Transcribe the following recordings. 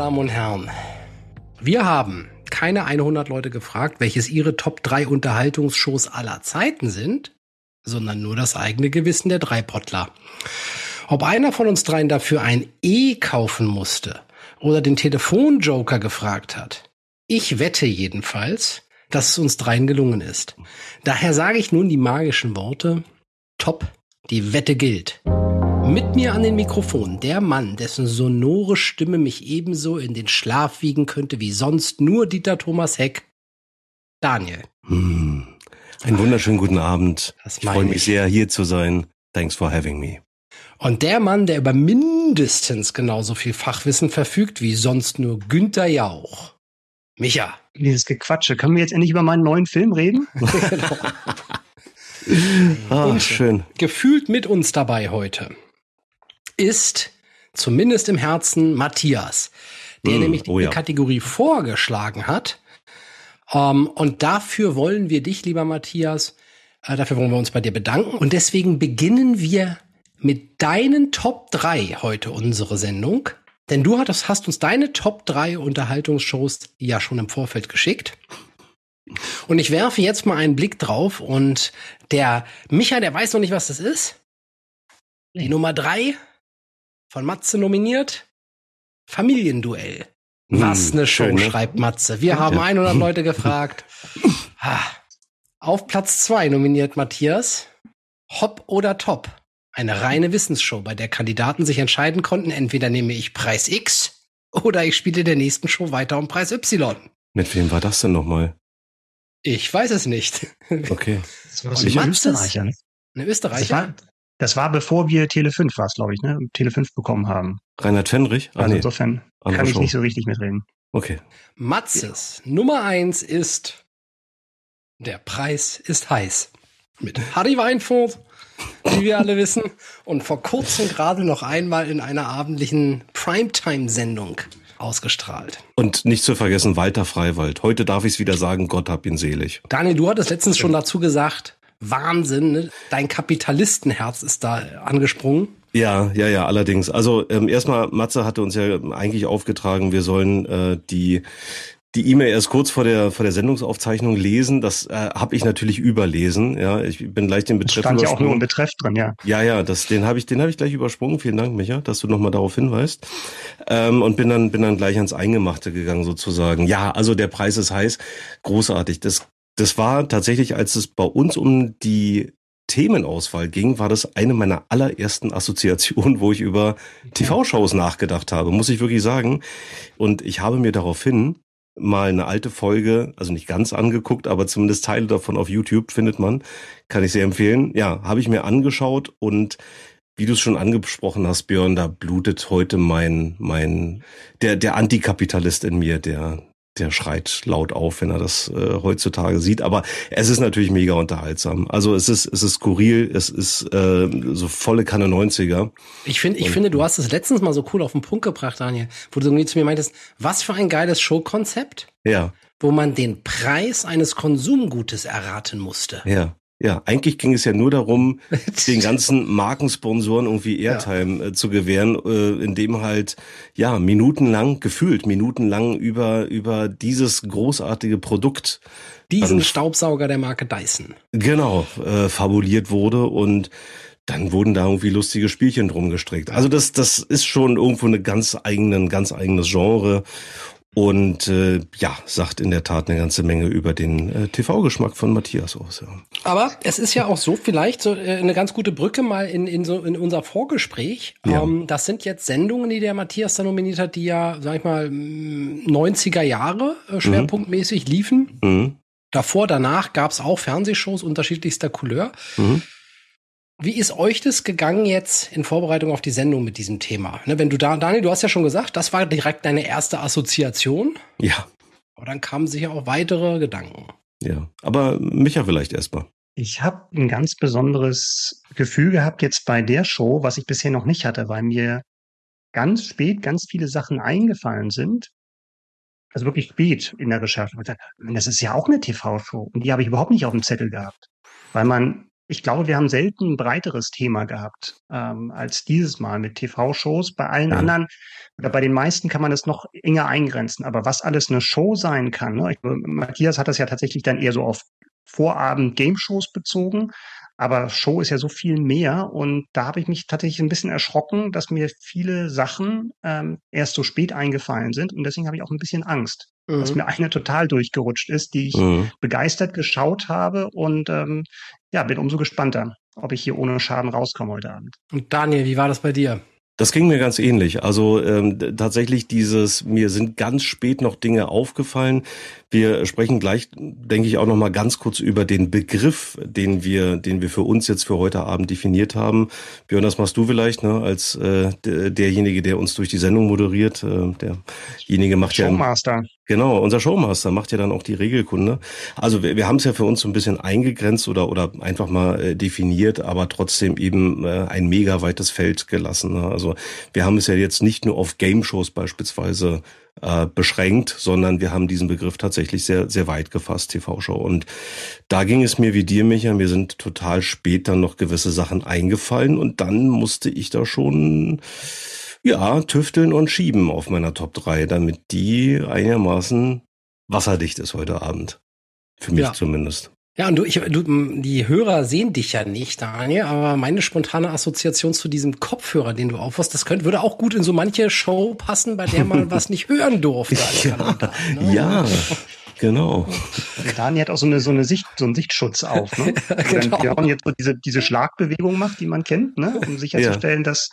Damen und Herren. Wir haben keine 100 Leute gefragt, welches ihre Top 3 Unterhaltungsshows aller Zeiten sind, sondern nur das eigene Gewissen der Dreipottler. Ob einer von uns dreien dafür ein E kaufen musste oder den Telefonjoker gefragt hat. Ich wette jedenfalls, dass es uns dreien gelungen ist. Daher sage ich nun die magischen Worte. Top, die Wette gilt. Mit mir an den Mikrofonen der Mann, dessen sonore Stimme mich ebenso in den Schlaf wiegen könnte wie sonst nur Dieter Thomas Heck. Daniel. Hm. Einen wunderschönen guten Abend. ich freue mich sehr, hier zu sein. Thanks for having me. Und der Mann, der über mindestens genauso viel Fachwissen verfügt wie sonst nur Günther Jauch. Micha. Dieses Gequatsche. Können wir jetzt endlich über meinen neuen Film reden? genau. ah, schön. Gefühlt mit uns dabei heute ist zumindest im Herzen Matthias, der mm, nämlich die oh ja. Kategorie vorgeschlagen hat. Um, ähm, und dafür wollen wir dich, lieber Matthias, äh, dafür wollen wir uns bei dir bedanken. Und deswegen beginnen wir mit deinen Top 3 heute unsere Sendung. Denn du hattest, hast uns deine Top 3 Unterhaltungsshows ja schon im Vorfeld geschickt. Und ich werfe jetzt mal einen Blick drauf und der Micha, der weiß noch nicht, was das ist. Die Nummer 3 von Matze nominiert. Familienduell. Hm, Was eine Show, ne? schreibt Matze. Wir haben 100 Leute gefragt. Auf Platz zwei nominiert Matthias. Hop oder Top. Eine reine Wissensshow, bei der Kandidaten sich entscheiden konnten, entweder nehme ich Preis X oder ich spiele der nächsten Show weiter um Preis Y. Mit wem war das denn nochmal? Ich weiß es nicht. Okay. Das war sicher Österreicher, ne? Eine Österreicher? Das war bevor wir Tele 5 war es, glaube ich, ne? Tele 5 bekommen haben. Reinhard Fendrich? Ah, also nee. insofern Andere kann ich Show. nicht so richtig mitreden. Okay. Matzes ja. Nummer eins ist Der Preis ist heiß. Mit Harry Weinfurt, wie wir alle wissen. Und vor kurzem gerade noch einmal in einer abendlichen Primetime-Sendung ausgestrahlt. Und nicht zu vergessen Walter Freiwald. Heute darf ich es wieder sagen, Gott hab ihn selig. Daniel, du hattest letztens schon dazu gesagt, Wahnsinn. Ne? Dein Kapitalistenherz ist da angesprungen. Ja, ja, ja, allerdings. Also ähm, erstmal, Matze hatte uns ja eigentlich aufgetragen, wir sollen äh, die die E-Mail erst kurz vor der vor der Sendungsaufzeichnung lesen. Das äh, habe ich natürlich überlesen. Ja, ich bin gleich den Betreff. Stand ja auch nur im Betreff drin, ja. Ja, ja, das den habe ich den habe ich gleich übersprungen. Vielen Dank, Micha, dass du nochmal darauf hinweist. Ähm, und bin dann bin dann gleich ans Eingemachte gegangen sozusagen. Ja, also der Preis ist heiß, großartig. Das das war tatsächlich, als es bei uns um die Themenauswahl ging, war das eine meiner allerersten Assoziationen, wo ich über TV-Shows nachgedacht habe, muss ich wirklich sagen. Und ich habe mir daraufhin mal eine alte Folge, also nicht ganz angeguckt, aber zumindest Teile davon auf YouTube findet man, kann ich sehr empfehlen. Ja, habe ich mir angeschaut und wie du es schon angesprochen hast, Björn, da blutet heute mein, mein, der, der Antikapitalist in mir, der, der schreit laut auf, wenn er das äh, heutzutage sieht. Aber es ist natürlich mega unterhaltsam. Also es ist, es ist skurril, es ist äh, so volle Kanne 90er. Ich finde, ich finde, du hast es letztens mal so cool auf den Punkt gebracht, Daniel, wo du irgendwie zu mir meintest, was für ein geiles Showkonzept. Ja. Wo man den Preis eines Konsumgutes erraten musste. Ja. Ja, eigentlich ging es ja nur darum, den ganzen Markensponsoren irgendwie Airtime ja. äh, zu gewähren, äh, indem halt ja minutenlang gefühlt minutenlang über über dieses großartige Produkt diesen dann, Staubsauger der Marke Dyson genau äh, fabuliert wurde und dann wurden da irgendwie lustige Spielchen drum gestrickt. Also das das ist schon irgendwo eine ganz eigenen ganz eigenes Genre und äh, ja, sagt in der Tat eine ganze Menge über den äh, TV-Geschmack von Matthias aus. Ja. Aber es ist ja auch so vielleicht so äh, eine ganz gute Brücke mal in, in, so, in unser Vorgespräch. Ja. Ähm, das sind jetzt Sendungen, die der Matthias da nominiert hat, die ja, sag ich mal, 90er Jahre äh, schwerpunktmäßig mhm. liefen. Mhm. Davor, danach gab es auch Fernsehshows unterschiedlichster Couleur. Mhm. Wie ist euch das gegangen jetzt in Vorbereitung auf die Sendung mit diesem Thema? Ne, wenn du da, Daniel, du hast ja schon gesagt, das war direkt deine erste Assoziation. Ja. Aber dann kamen sicher auch weitere Gedanken. Ja, aber Micha vielleicht erstmal. Ich habe ein ganz besonderes Gefühl gehabt jetzt bei der Show, was ich bisher noch nicht hatte, weil mir ganz spät ganz viele Sachen eingefallen sind. Also wirklich spät in der Recherche. Das ist ja auch eine TV-Show. Und die habe ich überhaupt nicht auf dem Zettel gehabt. Weil man ich glaube, wir haben selten ein breiteres Thema gehabt ähm, als dieses Mal mit TV-Shows. Bei allen ja. anderen oder bei den meisten kann man es noch enger eingrenzen. Aber was alles eine Show sein kann, ne? ich, Matthias hat das ja tatsächlich dann eher so auf Vorabend-Game-Shows bezogen. Aber Show ist ja so viel mehr und da habe ich mich tatsächlich ein bisschen erschrocken, dass mir viele Sachen ähm, erst so spät eingefallen sind und deswegen habe ich auch ein bisschen Angst, mhm. dass mir eine total durchgerutscht ist, die ich mhm. begeistert geschaut habe und ähm, ja, bin umso gespannter, ob ich hier ohne Schaden rauskomme heute Abend. Und Daniel, wie war das bei dir? Das ging mir ganz ähnlich. Also ähm, tatsächlich dieses, mir sind ganz spät noch Dinge aufgefallen. Wir sprechen gleich, denke ich, auch noch mal ganz kurz über den Begriff, den wir, den wir für uns jetzt für heute Abend definiert haben. Björn, das machst du vielleicht, ne, als äh, derjenige, der uns durch die Sendung moderiert. Äh, derjenige macht Showmaster. ja Showmaster. Genau, unser Showmaster macht ja dann auch die Regelkunde. Also wir, wir haben es ja für uns so ein bisschen eingegrenzt oder oder einfach mal äh, definiert, aber trotzdem eben äh, ein mega weites Feld gelassen. Ne? Also wir haben es ja jetzt nicht nur auf Game-Shows beispielsweise äh, beschränkt, sondern wir haben diesen Begriff tatsächlich sehr, sehr weit gefasst, TV-Show. Und da ging es mir wie dir, Micha, mir sind total spät dann noch gewisse Sachen eingefallen und dann musste ich da schon ja, tüfteln und schieben auf meiner Top 3, damit die einigermaßen wasserdicht ist heute Abend. Für mich ja. zumindest. Ja, und du, ich, du, die Hörer sehen dich ja nicht, Daniel, aber meine spontane Assoziation zu diesem Kopfhörer, den du aufhast, das könnte, würde auch gut in so manche Show passen, bei der man was nicht hören durfte. ja, ne? ja. Genau. Daniel hat auch so eine, so eine Sicht, so einen Sichtschutz auf, ne? genau. Wenn Björn jetzt so diese, diese Schlagbewegung macht, die man kennt, ne? Um sicherzustellen, ja. dass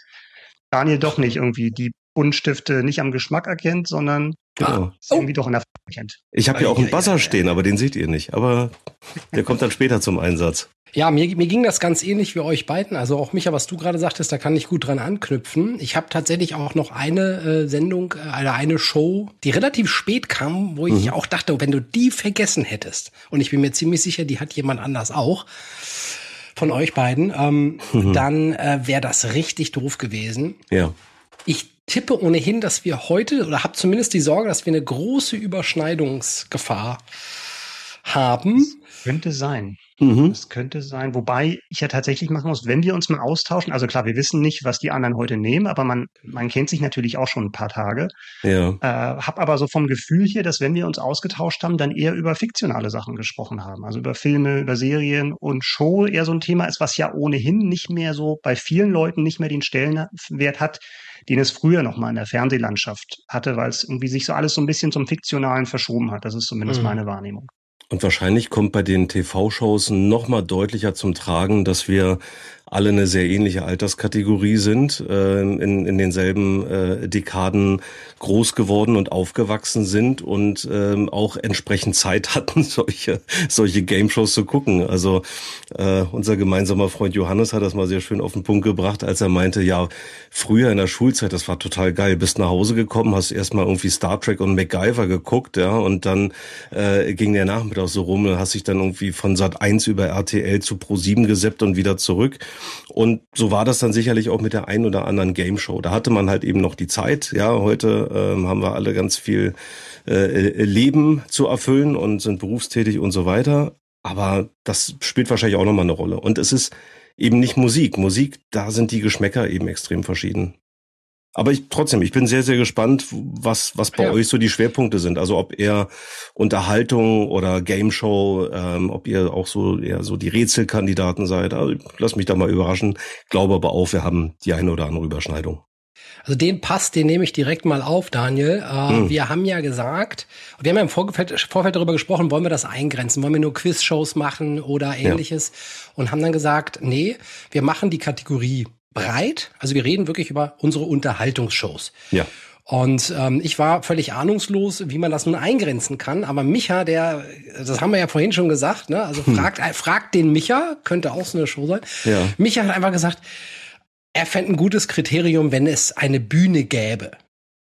Daniel doch nicht irgendwie die Buntstifte nicht am Geschmack erkennt, sondern genau. oh. irgendwie doch in der Farbe erkennt. Ich habe ja auch einen Buzzer stehen, aber den seht ihr nicht. Aber der kommt dann später zum Einsatz. Ja, mir, mir ging das ganz ähnlich wie euch beiden. Also auch Micha, was du gerade sagtest, da kann ich gut dran anknüpfen. Ich habe tatsächlich auch noch eine äh, Sendung, äh, eine Show, die relativ spät kam, wo ich mhm. auch dachte, wenn du die vergessen hättest, und ich bin mir ziemlich sicher, die hat jemand anders auch, von euch beiden, ähm, mhm. dann äh, wäre das richtig doof gewesen. Ja. Ich tippe ohnehin, dass wir heute, oder habe zumindest die Sorge, dass wir eine große Überschneidungsgefahr haben. Das könnte sein. Mhm. Das könnte sein. Wobei ich ja tatsächlich machen muss, wenn wir uns mal austauschen, also klar, wir wissen nicht, was die anderen heute nehmen, aber man, man kennt sich natürlich auch schon ein paar Tage. Ja. Äh, hab aber so vom Gefühl hier, dass wenn wir uns ausgetauscht haben, dann eher über fiktionale Sachen gesprochen haben. Also über Filme, über Serien und Show eher so ein Thema ist, was ja ohnehin nicht mehr so bei vielen Leuten nicht mehr den Stellenwert hat, den es früher noch mal in der Fernsehlandschaft hatte, weil es irgendwie sich so alles so ein bisschen zum Fiktionalen verschoben hat. Das ist zumindest mhm. meine Wahrnehmung. Und wahrscheinlich kommt bei den TV-Shows noch mal deutlicher zum Tragen, dass wir alle eine sehr ähnliche Alterskategorie sind, äh, in, in denselben äh, Dekaden groß geworden und aufgewachsen sind und ähm, auch entsprechend Zeit hatten, solche, solche Game-Shows zu gucken. Also äh, unser gemeinsamer Freund Johannes hat das mal sehr schön auf den Punkt gebracht, als er meinte, ja, früher in der Schulzeit, das war total geil, bist nach Hause gekommen, hast erstmal irgendwie Star Trek und MacGyver geguckt, ja, und dann äh, ging der Nachmittag so rum, und hast dich dann irgendwie von Sat 1 über RTL zu Pro 7 geseppt und wieder zurück. Und so war das dann sicherlich auch mit der ein oder anderen Game Show. Da hatte man halt eben noch die Zeit. Ja, heute ähm, haben wir alle ganz viel äh, Leben zu erfüllen und sind berufstätig und so weiter. Aber das spielt wahrscheinlich auch nochmal eine Rolle. Und es ist eben nicht Musik. Musik, da sind die Geschmäcker eben extrem verschieden. Aber ich trotzdem, ich bin sehr, sehr gespannt, was, was bei ja. euch so die Schwerpunkte sind. Also ob eher Unterhaltung oder Game Show, ähm, ob ihr auch so eher so die Rätselkandidaten seid. Also lass mich da mal überraschen. Glaube aber auch, wir haben die eine oder andere Überschneidung. Also den Pass, den nehme ich direkt mal auf, Daniel. Äh, hm. Wir haben ja gesagt, wir haben ja im Vorfeld, Vorfeld darüber gesprochen, wollen wir das eingrenzen? Wollen wir nur Quizshows machen oder ähnliches? Ja. Und haben dann gesagt, nee, wir machen die Kategorie breit. Also wir reden wirklich über unsere Unterhaltungsshows. Ja. Und ähm, ich war völlig ahnungslos, wie man das nun eingrenzen kann. Aber Micha, der, das haben wir ja vorhin schon gesagt, ne? Also hm. fragt, hm. fragt den Micha, könnte auch so eine Show sein. Ja. Micha hat einfach gesagt, er fände ein gutes Kriterium, wenn es eine Bühne gäbe.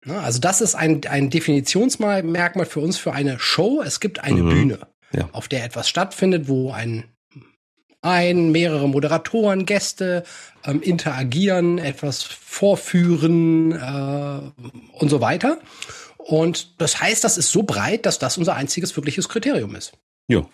Ne? Also das ist ein, ein Definitionsmerkmal für uns für eine Show. Es gibt eine mhm. Bühne, ja. auf der etwas stattfindet, wo ein ein, mehrere Moderatoren, Gäste ähm, interagieren, etwas vorführen äh, und so weiter. Und das heißt, das ist so breit, dass das unser einziges wirkliches Kriterium ist. Ja.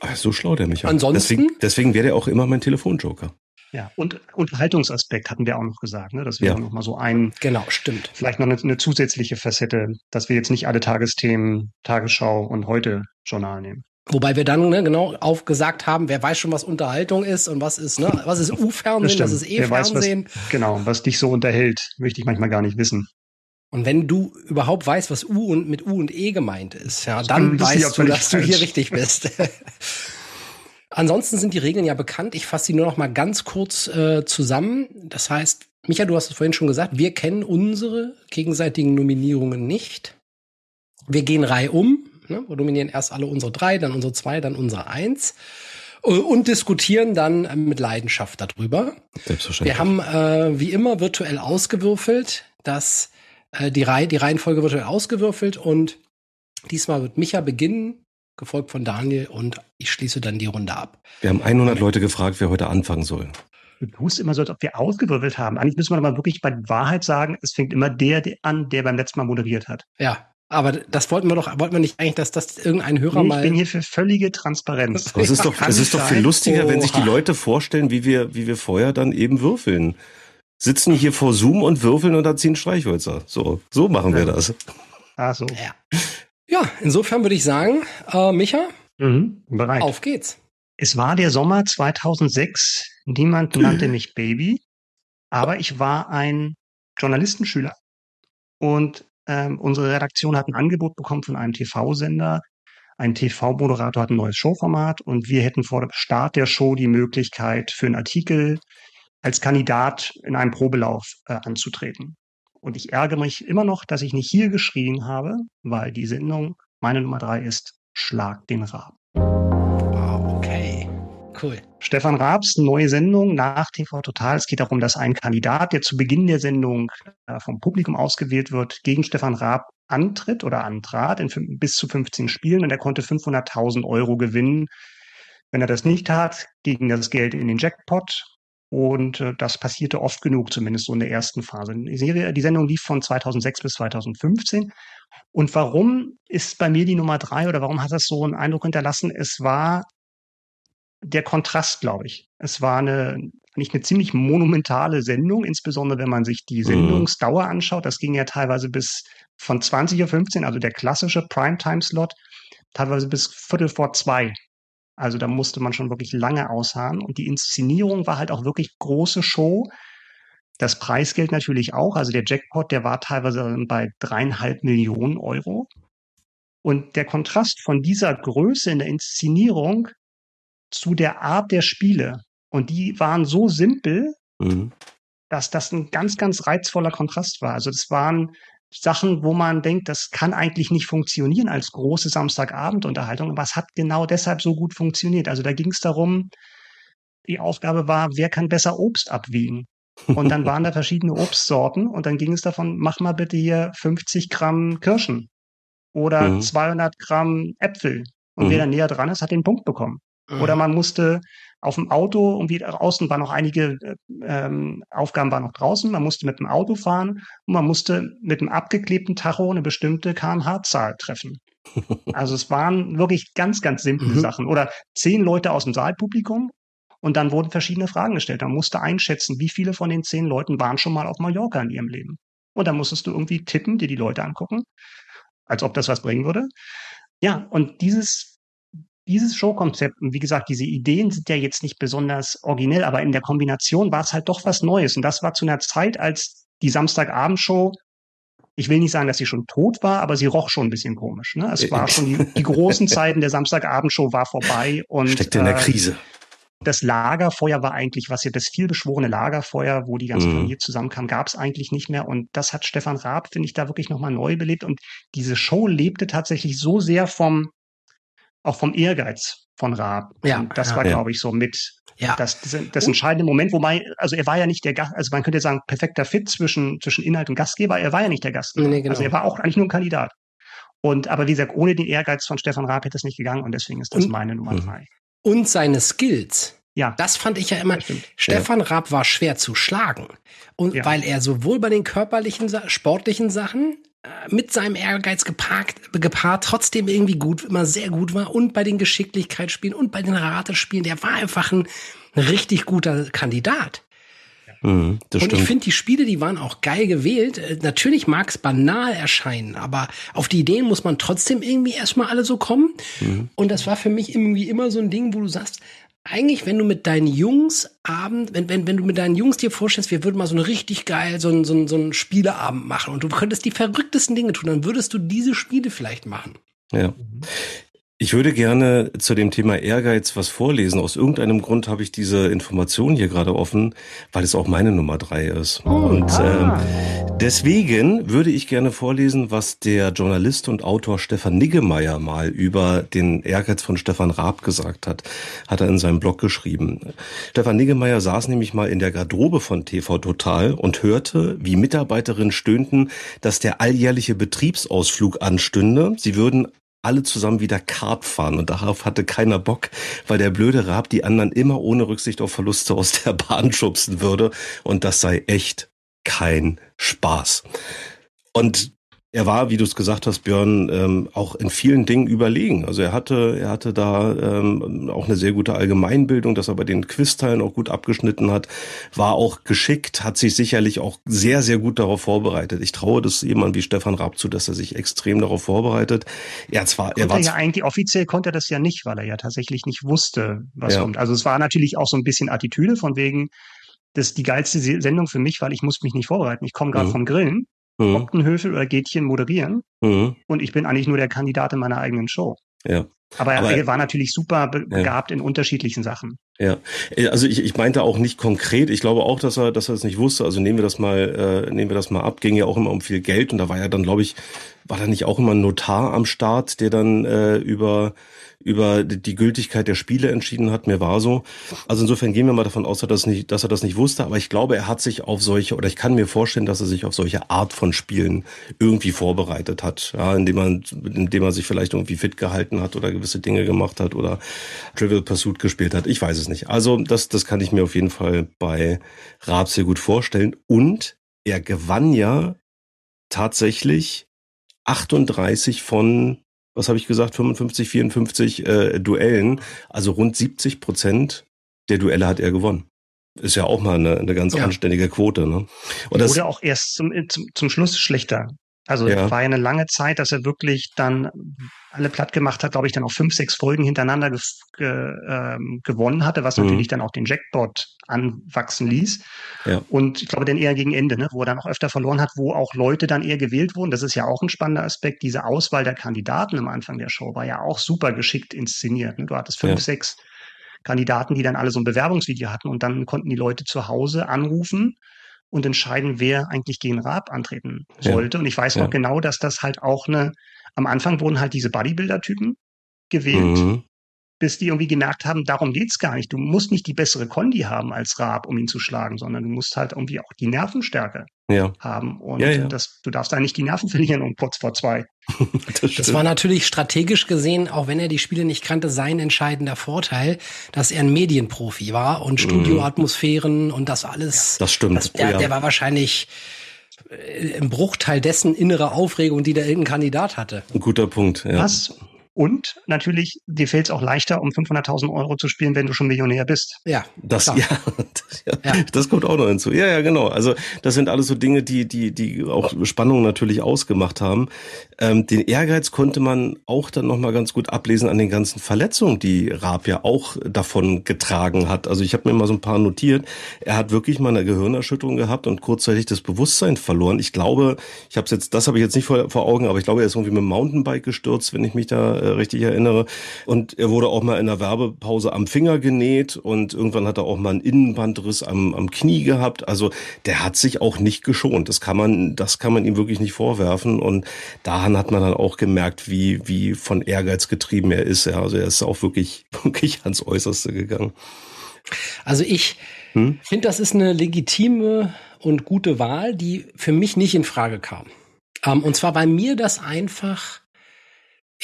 Ach, so schlau der Michael. Ansonsten. Deswegen, deswegen wäre er auch immer mein Telefonjoker. Ja, und Unterhaltungsaspekt hatten wir auch noch gesagt, ne? Das wäre ja. noch mal so ein. Genau, stimmt. Vielleicht noch eine, eine, zusätzliche Facette, dass wir jetzt nicht alle Tagesthemen, Tagesschau und heute Journal nehmen. Wobei wir dann ne, genau aufgesagt haben, wer weiß schon, was Unterhaltung ist und was ist, ne, was ist U-Fernsehen, was ist E-Fernsehen. Genau, was dich so unterhält, möchte ich manchmal gar nicht wissen. Und wenn du überhaupt weißt, was U und mit U und E gemeint ist, ja, dann weißt du, dass du hier richtig bist. Ansonsten sind die Regeln ja bekannt. Ich fasse sie nur noch mal ganz kurz äh, zusammen. Das heißt, Micha, du hast es vorhin schon gesagt, wir kennen unsere gegenseitigen Nominierungen nicht. Wir gehen Reihe um. Ne? Wir nominieren erst alle unsere drei, dann unsere zwei, dann unsere eins äh, und diskutieren dann äh, mit Leidenschaft darüber. Wir haben äh, wie immer virtuell ausgewürfelt, dass äh, die, Reihe, die Reihenfolge virtuell ausgewürfelt und diesmal wird Micha beginnen gefolgt von Daniel und ich schließe dann die Runde ab. Wir haben 100 Leute gefragt, wer heute anfangen soll. Du tust immer so, als ob wir ausgewirbelt haben. Eigentlich müssen wir aber wirklich bei Wahrheit sagen, es fängt immer der an, der beim letzten Mal moderiert hat. Ja, aber das wollten wir doch, wollten wir nicht eigentlich, dass das irgendein Hörer nee, mal. Ich bin hier für völlige Transparenz. es ist doch, es ist doch viel lustiger, Oha. wenn sich die Leute vorstellen, wie wir, wie wir vorher dann eben würfeln. Sitzen hier vor Zoom und würfeln und dann ziehen Streichhölzer. So, so machen wir das. Ach so. Ja. Ja, insofern würde ich sagen, äh, Micha, mhm, bereit. auf geht's. Es war der Sommer 2006. Niemand nannte mich Baby, aber ich war ein Journalistenschüler. Und ähm, unsere Redaktion hat ein Angebot bekommen von einem TV-Sender. Ein TV-Moderator hat ein neues Showformat und wir hätten vor dem Start der Show die Möglichkeit, für einen Artikel als Kandidat in einem Probelauf äh, anzutreten. Und ich ärgere mich immer noch, dass ich nicht hier geschrien habe, weil die Sendung, meine Nummer drei ist Schlag den Raab. Wow, okay. Cool. Stefan Raabs neue Sendung nach TV Total. Es geht darum, dass ein Kandidat, der zu Beginn der Sendung äh, vom Publikum ausgewählt wird, gegen Stefan Raab antritt oder antrat in bis zu 15 Spielen und er konnte 500.000 Euro gewinnen. Wenn er das nicht tat, ging das Geld in den Jackpot und äh, das passierte oft genug, zumindest so in der ersten Phase. Die Serie, die Sendung lief von 2006 bis 2015. Und warum ist bei mir die Nummer drei oder warum hat das so einen Eindruck hinterlassen? Es war der Kontrast, glaube ich. Es war eine, nicht eine ziemlich monumentale Sendung, insbesondere wenn man sich die mhm. Sendungsdauer anschaut. Das ging ja teilweise bis von 20.15 Uhr, also der klassische Primetime-Slot, teilweise bis Viertel vor zwei. Also da musste man schon wirklich lange ausharren. Und die Inszenierung war halt auch wirklich große Show. Das Preisgeld natürlich auch. Also der Jackpot, der war teilweise bei dreieinhalb Millionen Euro. Und der Kontrast von dieser Größe in der Inszenierung zu der Art der Spiele. Und die waren so simpel, mhm. dass das ein ganz, ganz reizvoller Kontrast war. Also das waren Sachen, wo man denkt, das kann eigentlich nicht funktionieren als große Samstagabendunterhaltung, aber es hat genau deshalb so gut funktioniert. Also da ging es darum, die Aufgabe war, wer kann besser Obst abwiegen? Und dann waren da verschiedene Obstsorten und dann ging es davon, mach mal bitte hier 50 Gramm Kirschen oder mhm. 200 Gramm Äpfel. Und mhm. wer da näher dran ist, hat den Punkt bekommen. Mhm. Oder man musste auf dem Auto, irgendwie außen waren noch einige ähm, Aufgaben waren noch draußen, man musste mit dem Auto fahren und man musste mit einem abgeklebten Tacho eine bestimmte kmh-Zahl treffen. Also es waren wirklich ganz, ganz simple mhm. Sachen. Oder zehn Leute aus dem Saalpublikum und dann wurden verschiedene Fragen gestellt. Man musste einschätzen, wie viele von den zehn Leuten waren schon mal auf Mallorca in ihrem Leben. Und dann musstest du irgendwie tippen, dir die Leute angucken, als ob das was bringen würde. Ja, und dieses dieses Showkonzept, und wie gesagt, diese Ideen sind ja jetzt nicht besonders originell, aber in der Kombination war es halt doch was Neues. Und das war zu einer Zeit, als die Samstagabendshow, ich will nicht sagen, dass sie schon tot war, aber sie roch schon ein bisschen komisch. Ne? Es war schon die, die großen Zeiten der Samstagabendshow war vorbei und steckte in der äh, Krise. das Lagerfeuer war eigentlich, was ja das vielbeschworene Lagerfeuer, wo die ganze mhm. Familie zusammenkam, gab es eigentlich nicht mehr. Und das hat Stefan Raab, finde ich, da wirklich nochmal neu belebt. Und diese Show lebte tatsächlich so sehr vom, auch vom Ehrgeiz von Raab. Ja, und das ja, war, ja. glaube ich, so mit ja. das, das, das entscheidende Moment, wobei, also er war ja nicht der Gast, also man könnte sagen, perfekter Fit zwischen, zwischen Inhalt und Gastgeber, er war ja nicht der Gastgeber. Nee, genau. Also er war auch eigentlich nur ein Kandidat. Und aber wie gesagt, ohne den Ehrgeiz von Stefan Raab hätte es nicht gegangen und deswegen ist das und, meine Nummer drei. Und seine Skills. Ja. Das fand ich ja immer. Stefan ja. Raab war schwer zu schlagen. Und ja. weil er sowohl bei den körperlichen, sportlichen Sachen mit seinem Ehrgeiz geparkt, gepaart trotzdem irgendwie gut, immer sehr gut war und bei den Geschicklichkeitsspielen und bei den Ratespielen, der war einfach ein, richtig guter Kandidat. Mhm, und stimmt. ich finde, die Spiele, die waren auch geil gewählt. Äh, natürlich mag es banal erscheinen, aber auf die Ideen muss man trotzdem irgendwie erstmal alle so kommen. Mhm. Und das war für mich irgendwie immer so ein Ding, wo du sagst, eigentlich, wenn du mit deinen Jungs Abend, wenn, wenn, wenn du mit deinen Jungs dir vorstellst, wir würden mal so eine richtig geil, so ein, so ein, so ein Spieleabend machen und du könntest die verrücktesten Dinge tun, dann würdest du diese Spiele vielleicht machen. Ja. Ich würde gerne zu dem Thema Ehrgeiz was vorlesen. Aus irgendeinem Grund habe ich diese Information hier gerade offen, weil es auch meine Nummer drei ist. Oh, und ah. ähm, deswegen würde ich gerne vorlesen, was der Journalist und Autor Stefan Niggemeier mal über den Ehrgeiz von Stefan Raab gesagt hat. Hat er in seinem Blog geschrieben. Stefan Niggemeier saß nämlich mal in der Garderobe von TV Total und hörte, wie Mitarbeiterinnen stöhnten, dass der alljährliche Betriebsausflug anstünde. Sie würden alle zusammen wieder Kart fahren und darauf hatte keiner Bock, weil der blöde Rab die anderen immer ohne Rücksicht auf Verluste aus der Bahn schubsen würde und das sei echt kein Spaß. Und er war, wie du es gesagt hast, Björn, ähm, auch in vielen Dingen überlegen. Also er hatte, er hatte da ähm, auch eine sehr gute Allgemeinbildung, dass er bei den Quizteilen auch gut abgeschnitten hat, war auch geschickt, hat sich sicherlich auch sehr, sehr gut darauf vorbereitet. Ich traue das jemand wie Stefan Raab zu, dass er sich extrem darauf vorbereitet. Er zwar, er war ja eigentlich offiziell konnte er das ja nicht, weil er ja tatsächlich nicht wusste, was ja. kommt. Also es war natürlich auch so ein bisschen Attitüde von wegen, das ist die geilste Sendung für mich, weil ich muss mich nicht vorbereiten. Ich komme gerade mhm. vom Grillen mhm. Optenhöfel oder Gätchen moderieren. Mhm. Und ich bin eigentlich nur der Kandidat in meiner eigenen Show. Ja. Aber, Aber er war natürlich super begabt ja. in unterschiedlichen Sachen. Ja, also ich, ich meinte auch nicht konkret. Ich glaube auch, dass er, dass er es nicht wusste. Also nehmen wir das mal, äh, nehmen wir das mal ab. Ging ja auch immer um viel Geld und da war ja dann, glaube ich, war da nicht auch immer ein Notar am Start, der dann äh, über über die Gültigkeit der Spiele entschieden hat. Mir war so. Also insofern gehen wir mal davon aus, dass er das nicht, dass er das nicht wusste. Aber ich glaube, er hat sich auf solche, oder ich kann mir vorstellen, dass er sich auf solche Art von Spielen irgendwie vorbereitet hat. Ja, indem man, indem man sich vielleicht irgendwie fit gehalten hat oder gewisse Dinge gemacht hat oder Trivial Pursuit gespielt hat. Ich weiß es nicht. Also das, das kann ich mir auf jeden Fall bei Raab sehr gut vorstellen. Und er gewann ja tatsächlich 38 von was habe ich gesagt, 55, 54 äh, Duellen, also rund 70 Prozent der Duelle hat er gewonnen. Ist ja auch mal eine, eine ganz ja. anständige Quote. Ne? Und das wurde auch erst zum, zum, zum Schluss schlechter. Also ja. war ja eine lange Zeit, dass er wirklich dann alle platt gemacht hat, glaube ich, dann auch fünf, sechs Folgen hintereinander ge ge ähm, gewonnen hatte, was mhm. natürlich dann auch den Jackpot anwachsen ließ. Ja. Und ich glaube dann eher gegen Ende, ne, wo er dann auch öfter verloren hat, wo auch Leute dann eher gewählt wurden. Das ist ja auch ein spannender Aspekt. Diese Auswahl der Kandidaten am Anfang der Show war ja auch super geschickt inszeniert. Ne? Du hattest fünf, ja. sechs Kandidaten, die dann alle so ein Bewerbungsvideo hatten und dann konnten die Leute zu Hause anrufen und entscheiden, wer eigentlich gegen Raab antreten sollte. Ja. Und ich weiß noch genau, dass das halt auch eine, am Anfang wurden halt diese Bodybuilder-Typen gewählt, mhm bis die irgendwie gemerkt haben, darum geht's gar nicht. Du musst nicht die bessere Kondi haben als Raab, um ihn zu schlagen, sondern du musst halt irgendwie auch die Nervenstärke ja. haben. Und ja, ja. Das, du darfst da nicht die Nerven verlieren um kurz vor zwei. das, das, war natürlich strategisch gesehen, auch wenn er die Spiele nicht kannte, sein entscheidender Vorteil, dass er ein Medienprofi war und mhm. Studioatmosphären und das alles. Das stimmt. Das, der, der war wahrscheinlich äh, im Bruchteil dessen innere Aufregung, die der irgendein Kandidat hatte. Ein guter Punkt. Ja. Was und natürlich, dir fällt es auch leichter, um 500.000 Euro zu spielen, wenn du schon Millionär bist. Ja, das, ja, das, ja, ja. das kommt auch noch hinzu. Ja, ja, genau. Also das sind alles so Dinge, die, die, die auch Spannung natürlich ausgemacht haben. Ähm, den Ehrgeiz konnte man auch dann nochmal ganz gut ablesen an den ganzen Verletzungen, die Raab ja auch davon getragen hat. Also ich habe mir mal so ein paar notiert. Er hat wirklich mal eine Gehirnerschütterung gehabt und kurzzeitig das Bewusstsein verloren. Ich glaube, ich habe jetzt, das habe ich jetzt nicht vor, vor Augen, aber ich glaube, er ist irgendwie mit dem Mountainbike gestürzt, wenn ich mich da richtig erinnere. Und er wurde auch mal in der Werbepause am Finger genäht und irgendwann hat er auch mal einen Innenbandriss am, am Knie gehabt. Also der hat sich auch nicht geschont. Das kann man, das kann man ihm wirklich nicht vorwerfen. Und daran hat man dann auch gemerkt, wie, wie von Ehrgeiz getrieben er ist. Ja, also er ist auch wirklich, wirklich ans Äußerste gegangen. Also ich hm? finde, das ist eine legitime und gute Wahl, die für mich nicht in Frage kam. Ähm, und zwar, weil mir das einfach,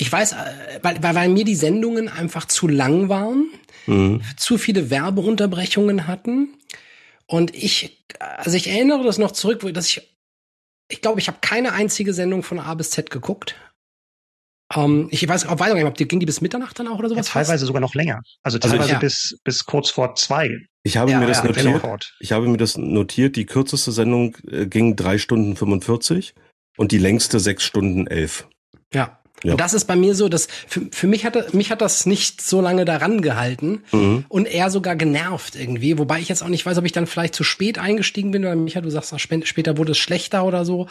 ich weiß, äh, weil, weil, weil mir die Sendungen einfach zu lang waren, mhm. zu viele Werbeunterbrechungen hatten. Und ich, also ich erinnere das noch zurück, dass ich, ich glaube, ich habe keine einzige Sendung von A bis Z geguckt. Um, ähm, ich weiß auch weiter, ob die ging die bis Mitternacht dann auch oder sowas? Ja, teilweise sogar noch länger. Also, also teilweise ich, bis, bis kurz vor zwei. Ich habe ja, mir das ja, notiert. Ich habe mir das notiert. Die kürzeste Sendung äh, ging drei Stunden 45 und die längste sechs Stunden elf. Ja. Ja. Und das ist bei mir so, dass für, für mich hat mich hat das nicht so lange daran gehalten mhm. und eher sogar genervt irgendwie, wobei ich jetzt auch nicht weiß, ob ich dann vielleicht zu spät eingestiegen bin oder Micha, du sagst, später wurde es schlechter oder so.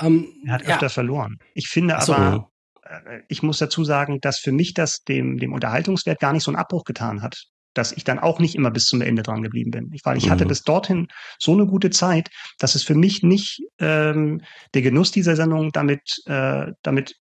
Ähm, er hat öfter ja. verloren. Ich finde so. aber, äh, ich muss dazu sagen, dass für mich das dem, dem Unterhaltungswert gar nicht so einen Abbruch getan hat dass ich dann auch nicht immer bis zum Ende dran geblieben bin. Weil ich mhm. hatte bis dorthin so eine gute Zeit, dass es für mich nicht ähm, der Genuss dieser Sendung damit, äh, damit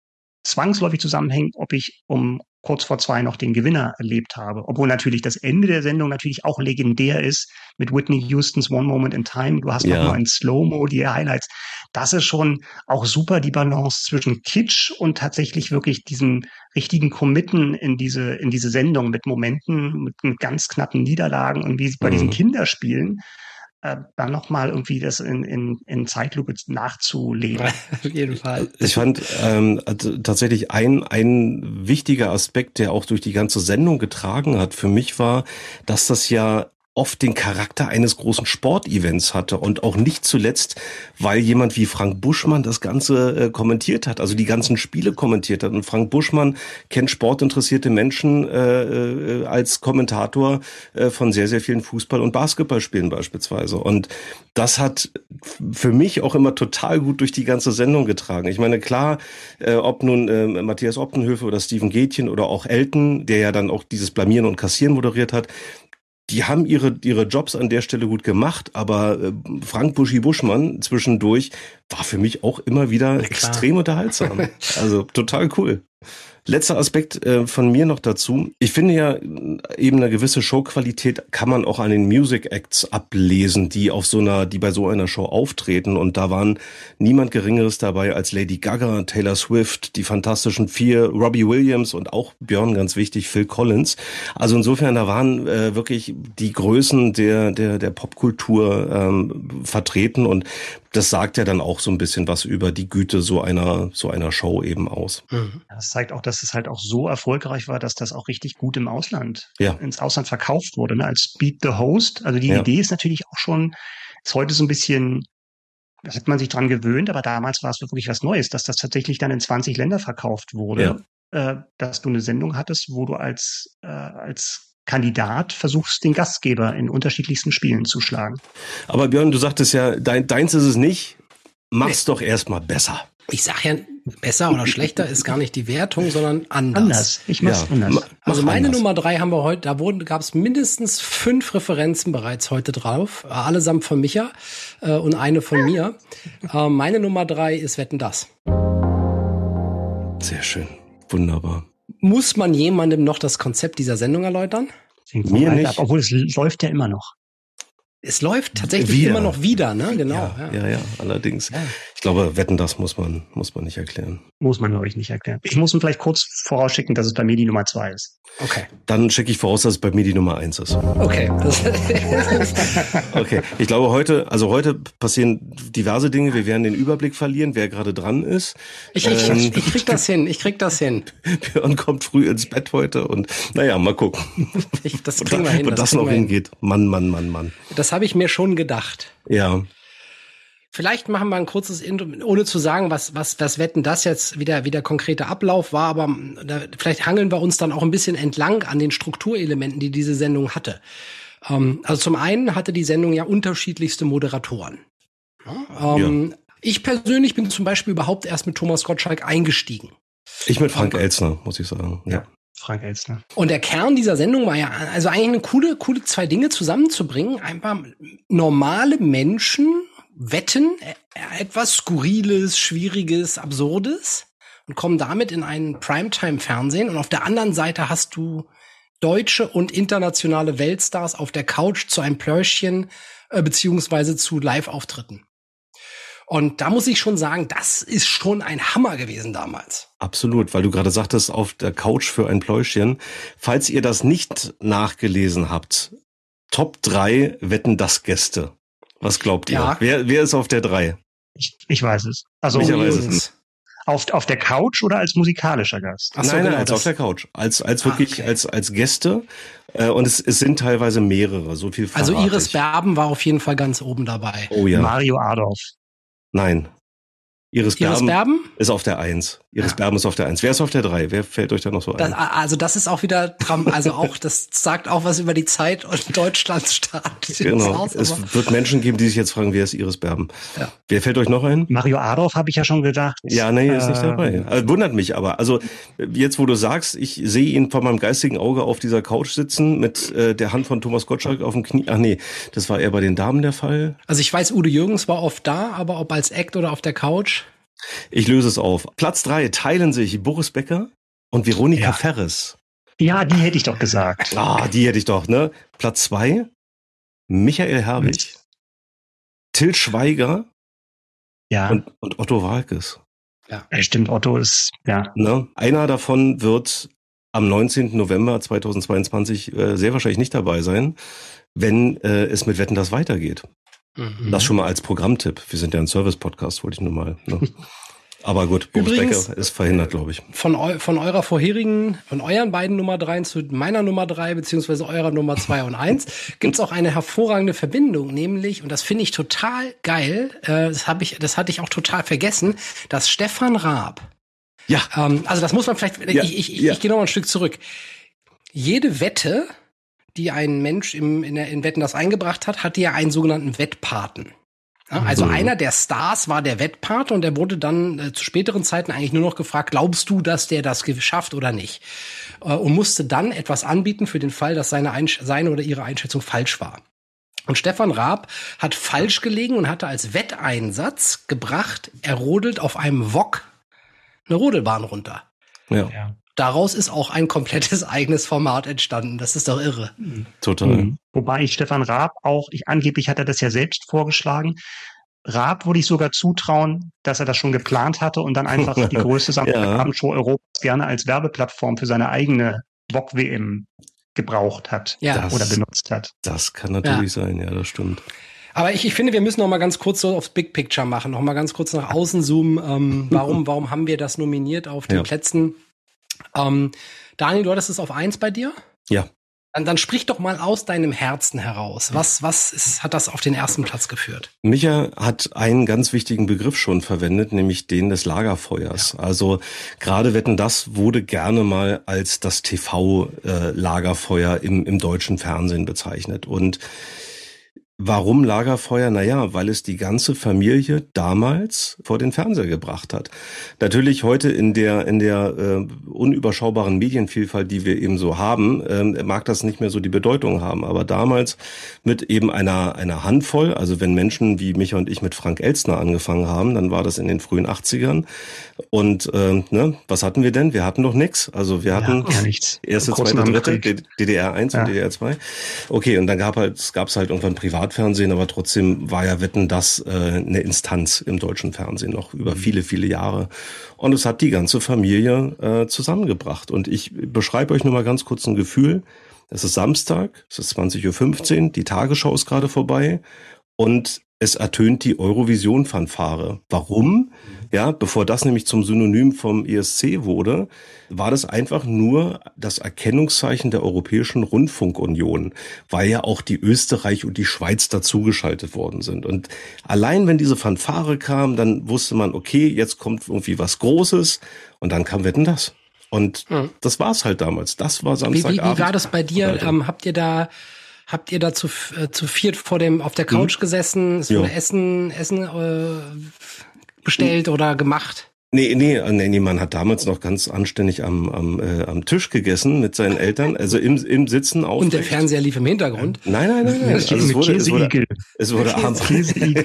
zwangsläufig zusammenhängt, ob ich um kurz vor zwei noch den Gewinner erlebt habe. Obwohl natürlich das Ende der Sendung natürlich auch legendär ist mit Whitney Houstons One Moment in Time. Du hast ja. noch mal in Slow-Mo die Highlights. Das ist schon auch super die Balance zwischen Kitsch und tatsächlich wirklich diesem richtigen Committen in diese, in diese Sendung mit Momenten, mit, mit ganz knappen Niederlagen und wie bei mhm. diesen Kinderspielen äh, dann nochmal irgendwie das in, in, in Zeitlupe nachzulegen. Auf jeden Fall. Ich fand ähm, also tatsächlich ein, ein wichtiger Aspekt, der auch durch die ganze Sendung getragen hat, für mich war, dass das ja oft den Charakter eines großen Sportevents hatte und auch nicht zuletzt, weil jemand wie Frank Buschmann das Ganze äh, kommentiert hat, also die ganzen Spiele kommentiert hat. Und Frank Buschmann kennt sportinteressierte Menschen äh, äh, als Kommentator äh, von sehr, sehr vielen Fußball- und Basketballspielen beispielsweise. Und das hat für mich auch immer total gut durch die ganze Sendung getragen. Ich meine, klar, äh, ob nun äh, Matthias Optenhöfe oder Steven Gätchen oder auch Elton, der ja dann auch dieses Blamieren und Kassieren moderiert hat, die haben ihre, ihre Jobs an der Stelle gut gemacht, aber äh, Frank Buschi Buschmann zwischendurch war für mich auch immer wieder extrem unterhaltsam. Also total cool. Letzter Aspekt äh, von mir noch dazu. Ich finde ja, eben eine gewisse Showqualität kann man auch an den Music Acts ablesen, die auf so einer, die bei so einer Show auftreten. Und da waren niemand Geringeres dabei als Lady Gaga, Taylor Swift, die Fantastischen Vier, Robbie Williams und auch Björn, ganz wichtig, Phil Collins. Also insofern, da waren äh, wirklich die Größen der, der, der Popkultur ähm, vertreten und das sagt ja dann auch so ein bisschen was über die Güte so einer, so einer Show eben aus. Mhm. Das zeigt auch, dass es halt auch so erfolgreich war, dass das auch richtig gut im Ausland, ja. ins Ausland verkauft wurde, ne? als Beat the Host. Also die ja. Idee ist natürlich auch schon, ist heute so ein bisschen, da hat man sich dran gewöhnt, aber damals war es wirklich was Neues, dass das tatsächlich dann in 20 Länder verkauft wurde. Ja. Äh, dass du eine Sendung hattest, wo du als, äh, als Kandidat versuchst, den Gastgeber in unterschiedlichsten Spielen zu schlagen. Aber Björn, du sagtest ja, dein, deins ist es nicht. Mach's nee. doch erstmal besser. Ich sag ja, besser oder schlechter ist gar nicht die Wertung, sondern anders. Anders. Ich mach's ja. anders. Also meine anders. Nummer drei haben wir heute, da wurden, gab es mindestens fünf Referenzen bereits heute drauf, allesamt von Micha äh, und eine von mir. Äh, meine Nummer drei ist Wetten das. Sehr schön. Wunderbar. Muss man jemandem noch das Konzept dieser Sendung erläutern? Mir nicht. Ab, obwohl es läuft ja immer noch. Es läuft tatsächlich wieder. immer noch wieder, ne? Genau. Ja, ja, ja, ja allerdings. Ja. Ich glaube, wetten, das muss man, muss man nicht erklären. Muss man, glaube ich, nicht erklären. Ich muss ihm vielleicht kurz vorausschicken, dass es bei mir die Nummer zwei ist. Okay. Dann schicke ich voraus, dass es bei mir die Nummer eins ist. Okay. okay. Ich glaube, heute, also heute passieren diverse Dinge. Wir werden den Überblick verlieren, wer gerade dran ist. Ich, ich, ähm, ich krieg das hin. Ich krieg das hin. Björn kommt früh ins Bett heute und naja, mal gucken. Ich, das kriegen wir hin. Wo das, das noch hingeht. Mann, Mann, Mann, Mann. Das habe ich mir schon gedacht. Ja. Vielleicht machen wir ein kurzes Intro, ohne zu sagen, was, was, was Wetten das jetzt wieder, wieder konkreter Ablauf war, aber da, vielleicht hangeln wir uns dann auch ein bisschen entlang an den Strukturelementen, die diese Sendung hatte. Ähm, also zum einen hatte die Sendung ja unterschiedlichste Moderatoren. Ja, ähm, ja. Ich persönlich bin zum Beispiel überhaupt erst mit Thomas Gottschalk eingestiegen. Ich mit Frank Elsner, muss ich sagen. Ja. Frank Elsner. Und der Kern dieser Sendung war ja, also eigentlich eine coole, coole zwei Dinge zusammenzubringen. Einfach normale Menschen wetten äh, etwas Skurriles, Schwieriges, Absurdes und kommen damit in ein Primetime-Fernsehen. Und auf der anderen Seite hast du deutsche und internationale Weltstars auf der Couch zu einem Plöschchen äh, beziehungsweise zu Live-Auftritten. Und da muss ich schon sagen, das ist schon ein Hammer gewesen damals. Absolut, weil du gerade sagtest, auf der Couch für ein Pläuschchen. Falls ihr das nicht nachgelesen habt, Top 3 Wetten das Gäste. Was glaubt ihr? Ja. Wer, wer ist auf der 3? Ich, ich weiß es. Also ich weiß es Auf, auf der Couch oder als musikalischer Gast? Ach so, nein, nein, genau, als auf der Couch. Als, als ah, wirklich, okay. als, als Gäste. Äh, und es, es sind teilweise mehrere, so viel Also Iris Berben war auf jeden Fall ganz oben dabei. Oh ja. Mario Adolf. Nein. Iris, Iris Berben, Berben, ist auf der Eins. Iris ja. Berben ist auf der Eins. Wer ist auf der Drei? Wer fällt euch da noch so ein? Das, also das ist auch wieder, also auch, das sagt auch was über die Zeit und Deutschlands Staat. Genau. Aus, es wird Menschen geben, die sich jetzt fragen, wer ist Iris Berben? Ja. Wer fällt euch noch ein? Mario Adolf habe ich ja schon gedacht. Ja, nee, ist nicht dabei. Also, wundert mich aber. Also jetzt, wo du sagst, ich sehe ihn vor meinem geistigen Auge auf dieser Couch sitzen mit äh, der Hand von Thomas Gottschalk auf dem Knie. Ach nee, das war eher bei den Damen der Fall. Also ich weiß, Udo Jürgens war oft da, aber ob als Act oder auf der Couch? Ich löse es auf. Platz drei teilen sich Boris Becker und Veronika ja. Ferres. Ja, die hätte ich doch gesagt. Ah, die hätte ich doch, ne? Platz zwei Michael Herwig, Till Schweiger ja. und, und Otto Walkes. Ja. ja, stimmt, Otto ist, ja. Ne? Einer davon wird am 19. November 2022 äh, sehr wahrscheinlich nicht dabei sein, wenn äh, es mit Wetten das weitergeht. Mhm. Das schon mal als Programmtipp. Wir sind ja ein Service-Podcast, wollte ich nur mal. Ne? Aber gut, Boris Becker ist verhindert, glaube ich. Von, eu von eurer vorherigen, von euren beiden Nummer dreien zu meiner Nummer drei beziehungsweise eurer Nummer zwei und eins gibt's auch eine hervorragende Verbindung, nämlich, und das finde ich total geil, äh, das, hab ich, das hatte ich auch total vergessen, dass Stefan Raab, ja, ähm, also das muss man vielleicht, ja, ich, ich, ja. ich gehe noch mal ein Stück zurück. Jede Wette, die ein Mensch im, in, der, in Wetten das eingebracht hat, hatte ja einen sogenannten Wettpaten. Ja, also mhm. einer der Stars war der Wettpart und der wurde dann äh, zu späteren Zeiten eigentlich nur noch gefragt, glaubst du, dass der das geschafft oder nicht? Äh, und musste dann etwas anbieten für den Fall, dass seine, Einsch seine oder ihre Einschätzung falsch war. Und Stefan Raab hat falsch gelegen und hatte als Wetteinsatz gebracht, er rodelt auf einem Wok eine Rodelbahn runter. Ja. ja daraus ist auch ein komplettes eigenes Format entstanden. Das ist doch irre. Total. Mhm. Wobei ich Stefan Raab auch, ich angeblich hat er das ja selbst vorgeschlagen. Raab würde ich sogar zutrauen, dass er das schon geplant hatte und dann einfach die größte Samstagabendshow ja. Europas gerne als Werbeplattform für seine eigene VOG-WM gebraucht hat ja. oder benutzt hat. Das kann natürlich ja. sein, ja, das stimmt. Aber ich, ich finde, wir müssen noch mal ganz kurz so aufs Big Picture machen, noch mal ganz kurz nach außen zoomen. Ähm, warum, warum haben wir das nominiert auf den ja. Plätzen ähm, Daniel, du hattest es auf eins bei dir? Ja. Dann, dann sprich doch mal aus deinem Herzen heraus. Was, was ist, hat das auf den ersten Platz geführt? Micha hat einen ganz wichtigen Begriff schon verwendet, nämlich den des Lagerfeuers. Ja. Also gerade Wetten, das wurde gerne mal als das TV-Lagerfeuer äh, im, im deutschen Fernsehen bezeichnet. Und Warum Lagerfeuer? Naja, weil es die ganze Familie damals vor den Fernseher gebracht hat. Natürlich heute in der, in der äh, unüberschaubaren Medienvielfalt, die wir eben so haben, äh, mag das nicht mehr so die Bedeutung haben. Aber damals mit eben einer, einer Handvoll, also wenn Menschen wie Micha und ich mit Frank Elstner angefangen haben, dann war das in den frühen 80ern. Und äh, ne, was hatten wir denn? Wir hatten doch nichts. Also wir hatten ja, nichts. erste, zweite, dritte, DDR 1 ja. und DDR 2. Okay, und dann gab halt, es gab halt irgendwann privat Privatfernsehen, aber trotzdem war ja Wetten das äh, eine Instanz im deutschen Fernsehen noch über mhm. viele, viele Jahre. Und es hat die ganze Familie äh, zusammengebracht. Und ich beschreibe euch nur mal ganz kurz ein Gefühl. Es ist Samstag, es ist 20.15 Uhr, die Tagesschau ist gerade vorbei und es ertönt die Eurovision-Fanfare. Warum? Ja, bevor das nämlich zum Synonym vom ESC wurde, war das einfach nur das Erkennungszeichen der Europäischen Rundfunkunion, weil ja auch die Österreich und die Schweiz dazugeschaltet worden sind. Und allein wenn diese Fanfare kam, dann wusste man, okay, jetzt kommt irgendwie was Großes und dann kam Wetten das. Und hm. das war's halt damals. Das war Samstagabend. Wie, wie, wie war das bei dir? Ähm, habt ihr da habt ihr da zu, äh, zu viert vor dem auf der Couch mhm. gesessen, es wurde Essen Essen äh, bestellt oder gemacht? Nee, nee, äh, nee, nee, man hat damals noch ganz anständig am, am, äh, am Tisch gegessen mit seinen Eltern, also im, im Sitzen auch. Und der Fernseher lief im Hintergrund? Nein, nein, nein, nein. Also es wurde, es wurde, es wurde Armbrot.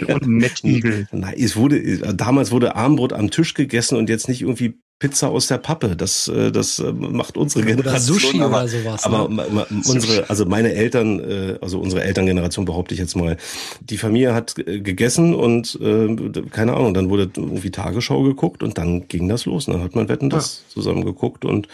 und Mettigel. Nein, es wurde, damals wurde Armbrot am Tisch gegessen und jetzt nicht irgendwie Pizza aus der Pappe. Das, äh, das äh, macht unsere Generation. Oder Sushi aber, oder sowas. Aber ne? unsere, also meine Eltern, äh, also unsere Elterngeneration behaupte ich jetzt mal, die Familie hat gegessen und keine Ahnung, dann wurde irgendwie Tagesschau geguckt und dann ging das los. Und dann hat man Wetten das ja. zusammen geguckt und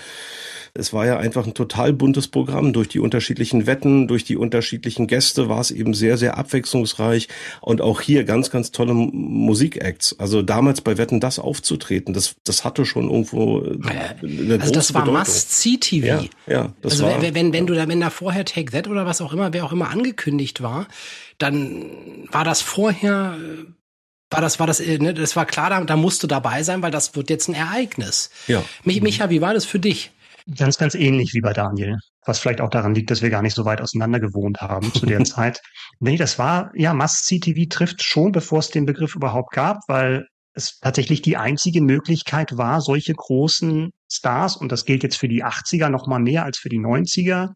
es war ja einfach ein total buntes Programm. Durch die unterschiedlichen Wetten, durch die unterschiedlichen Gäste war es eben sehr, sehr abwechslungsreich und auch hier ganz, ganz tolle Musikacts. Also damals bei Wetten das aufzutreten, das, das hatte schon irgendwo eine Also das war Must-See-TV. Ja, ja, das also war, wenn, wenn, wenn du da, wenn da vorher Take That oder was auch immer, wer auch immer angekündigt war, dann war das vorher war das, war das, äh, ne, das war klar, da, da musst du dabei sein, weil das wird jetzt ein Ereignis. Ja. Mich, Micha, wie war das für dich? Ganz, ganz ähnlich wie bei Daniel. Was vielleicht auch daran liegt, dass wir gar nicht so weit auseinander gewohnt haben zu der Zeit. Nee, das war, ja, Must-See-TV trifft schon, bevor es den Begriff überhaupt gab, weil es tatsächlich die einzige Möglichkeit war, solche großen Stars, und das gilt jetzt für die 80er noch mal mehr als für die 90er,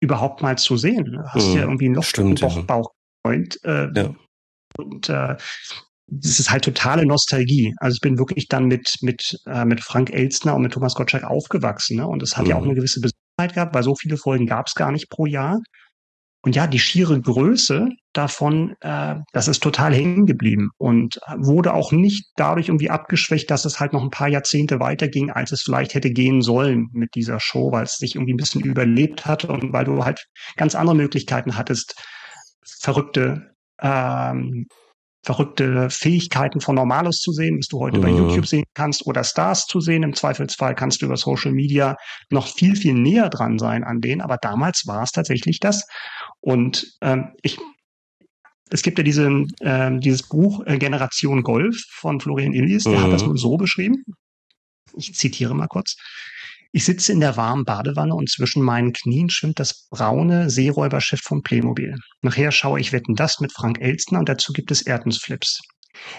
überhaupt mal zu sehen. Hast hm, ja irgendwie ein Loch Stimmt, im Bauch. Ja. Äh, ja. Und äh, das ist halt totale Nostalgie. Also ich bin wirklich dann mit mit äh, mit Frank Elstner und mit Thomas Gottschalk aufgewachsen, ne? Und es hat mhm. ja auch mhm. eine gewisse Besonderheit gehabt, weil so viele Folgen gab es gar nicht pro Jahr. Und ja, die schiere Größe davon, äh, das ist total hängen geblieben und wurde auch nicht dadurch irgendwie abgeschwächt, dass es halt noch ein paar Jahrzehnte weiterging, als es vielleicht hätte gehen sollen mit dieser Show, weil es sich irgendwie ein bisschen überlebt hat und weil du halt ganz andere Möglichkeiten hattest, verrückte ähm, verrückte Fähigkeiten von Normalos zu sehen, was du heute mhm. bei YouTube sehen kannst, oder Stars zu sehen. Im Zweifelsfall kannst du über Social Media noch viel, viel näher dran sein an denen. Aber damals war es tatsächlich das. Und ähm, ich, es gibt ja diese, ähm, dieses Buch äh, Generation Golf von Florian Illies, der mhm. hat das nur so beschrieben. Ich zitiere mal kurz. Ich sitze in der warmen Badewanne und zwischen meinen Knien schwimmt das braune Seeräuberschiff von Playmobil. Nachher schaue ich Wetten das mit Frank Elstner und dazu gibt es Erdnussflips.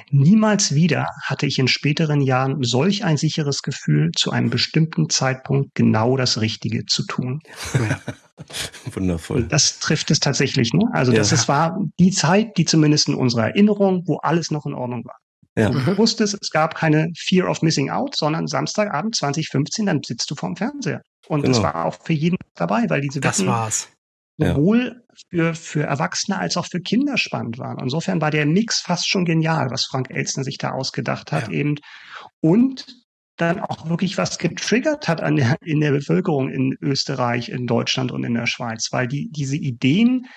Niemals wieder hatte ich in späteren Jahren solch ein sicheres Gefühl, zu einem bestimmten Zeitpunkt genau das Richtige zu tun. Wundervoll. Das trifft es tatsächlich. Ne? Also ja. das ist, war die Zeit, die zumindest in unserer Erinnerung, wo alles noch in Ordnung war. Ja. Du mhm. wusstest, es gab keine Fear of Missing Out, sondern Samstagabend 2015, dann sitzt du vorm Fernseher. Und genau. das war auch für jeden dabei, weil diese das war's. sowohl für, für Erwachsene als auch für Kinder spannend waren. Insofern war der Mix fast schon genial, was Frank Elstner sich da ausgedacht hat ja. eben. Und dann auch wirklich was getriggert hat an der, in der Bevölkerung in Österreich, in Deutschland und in der Schweiz, weil die, diese Ideen,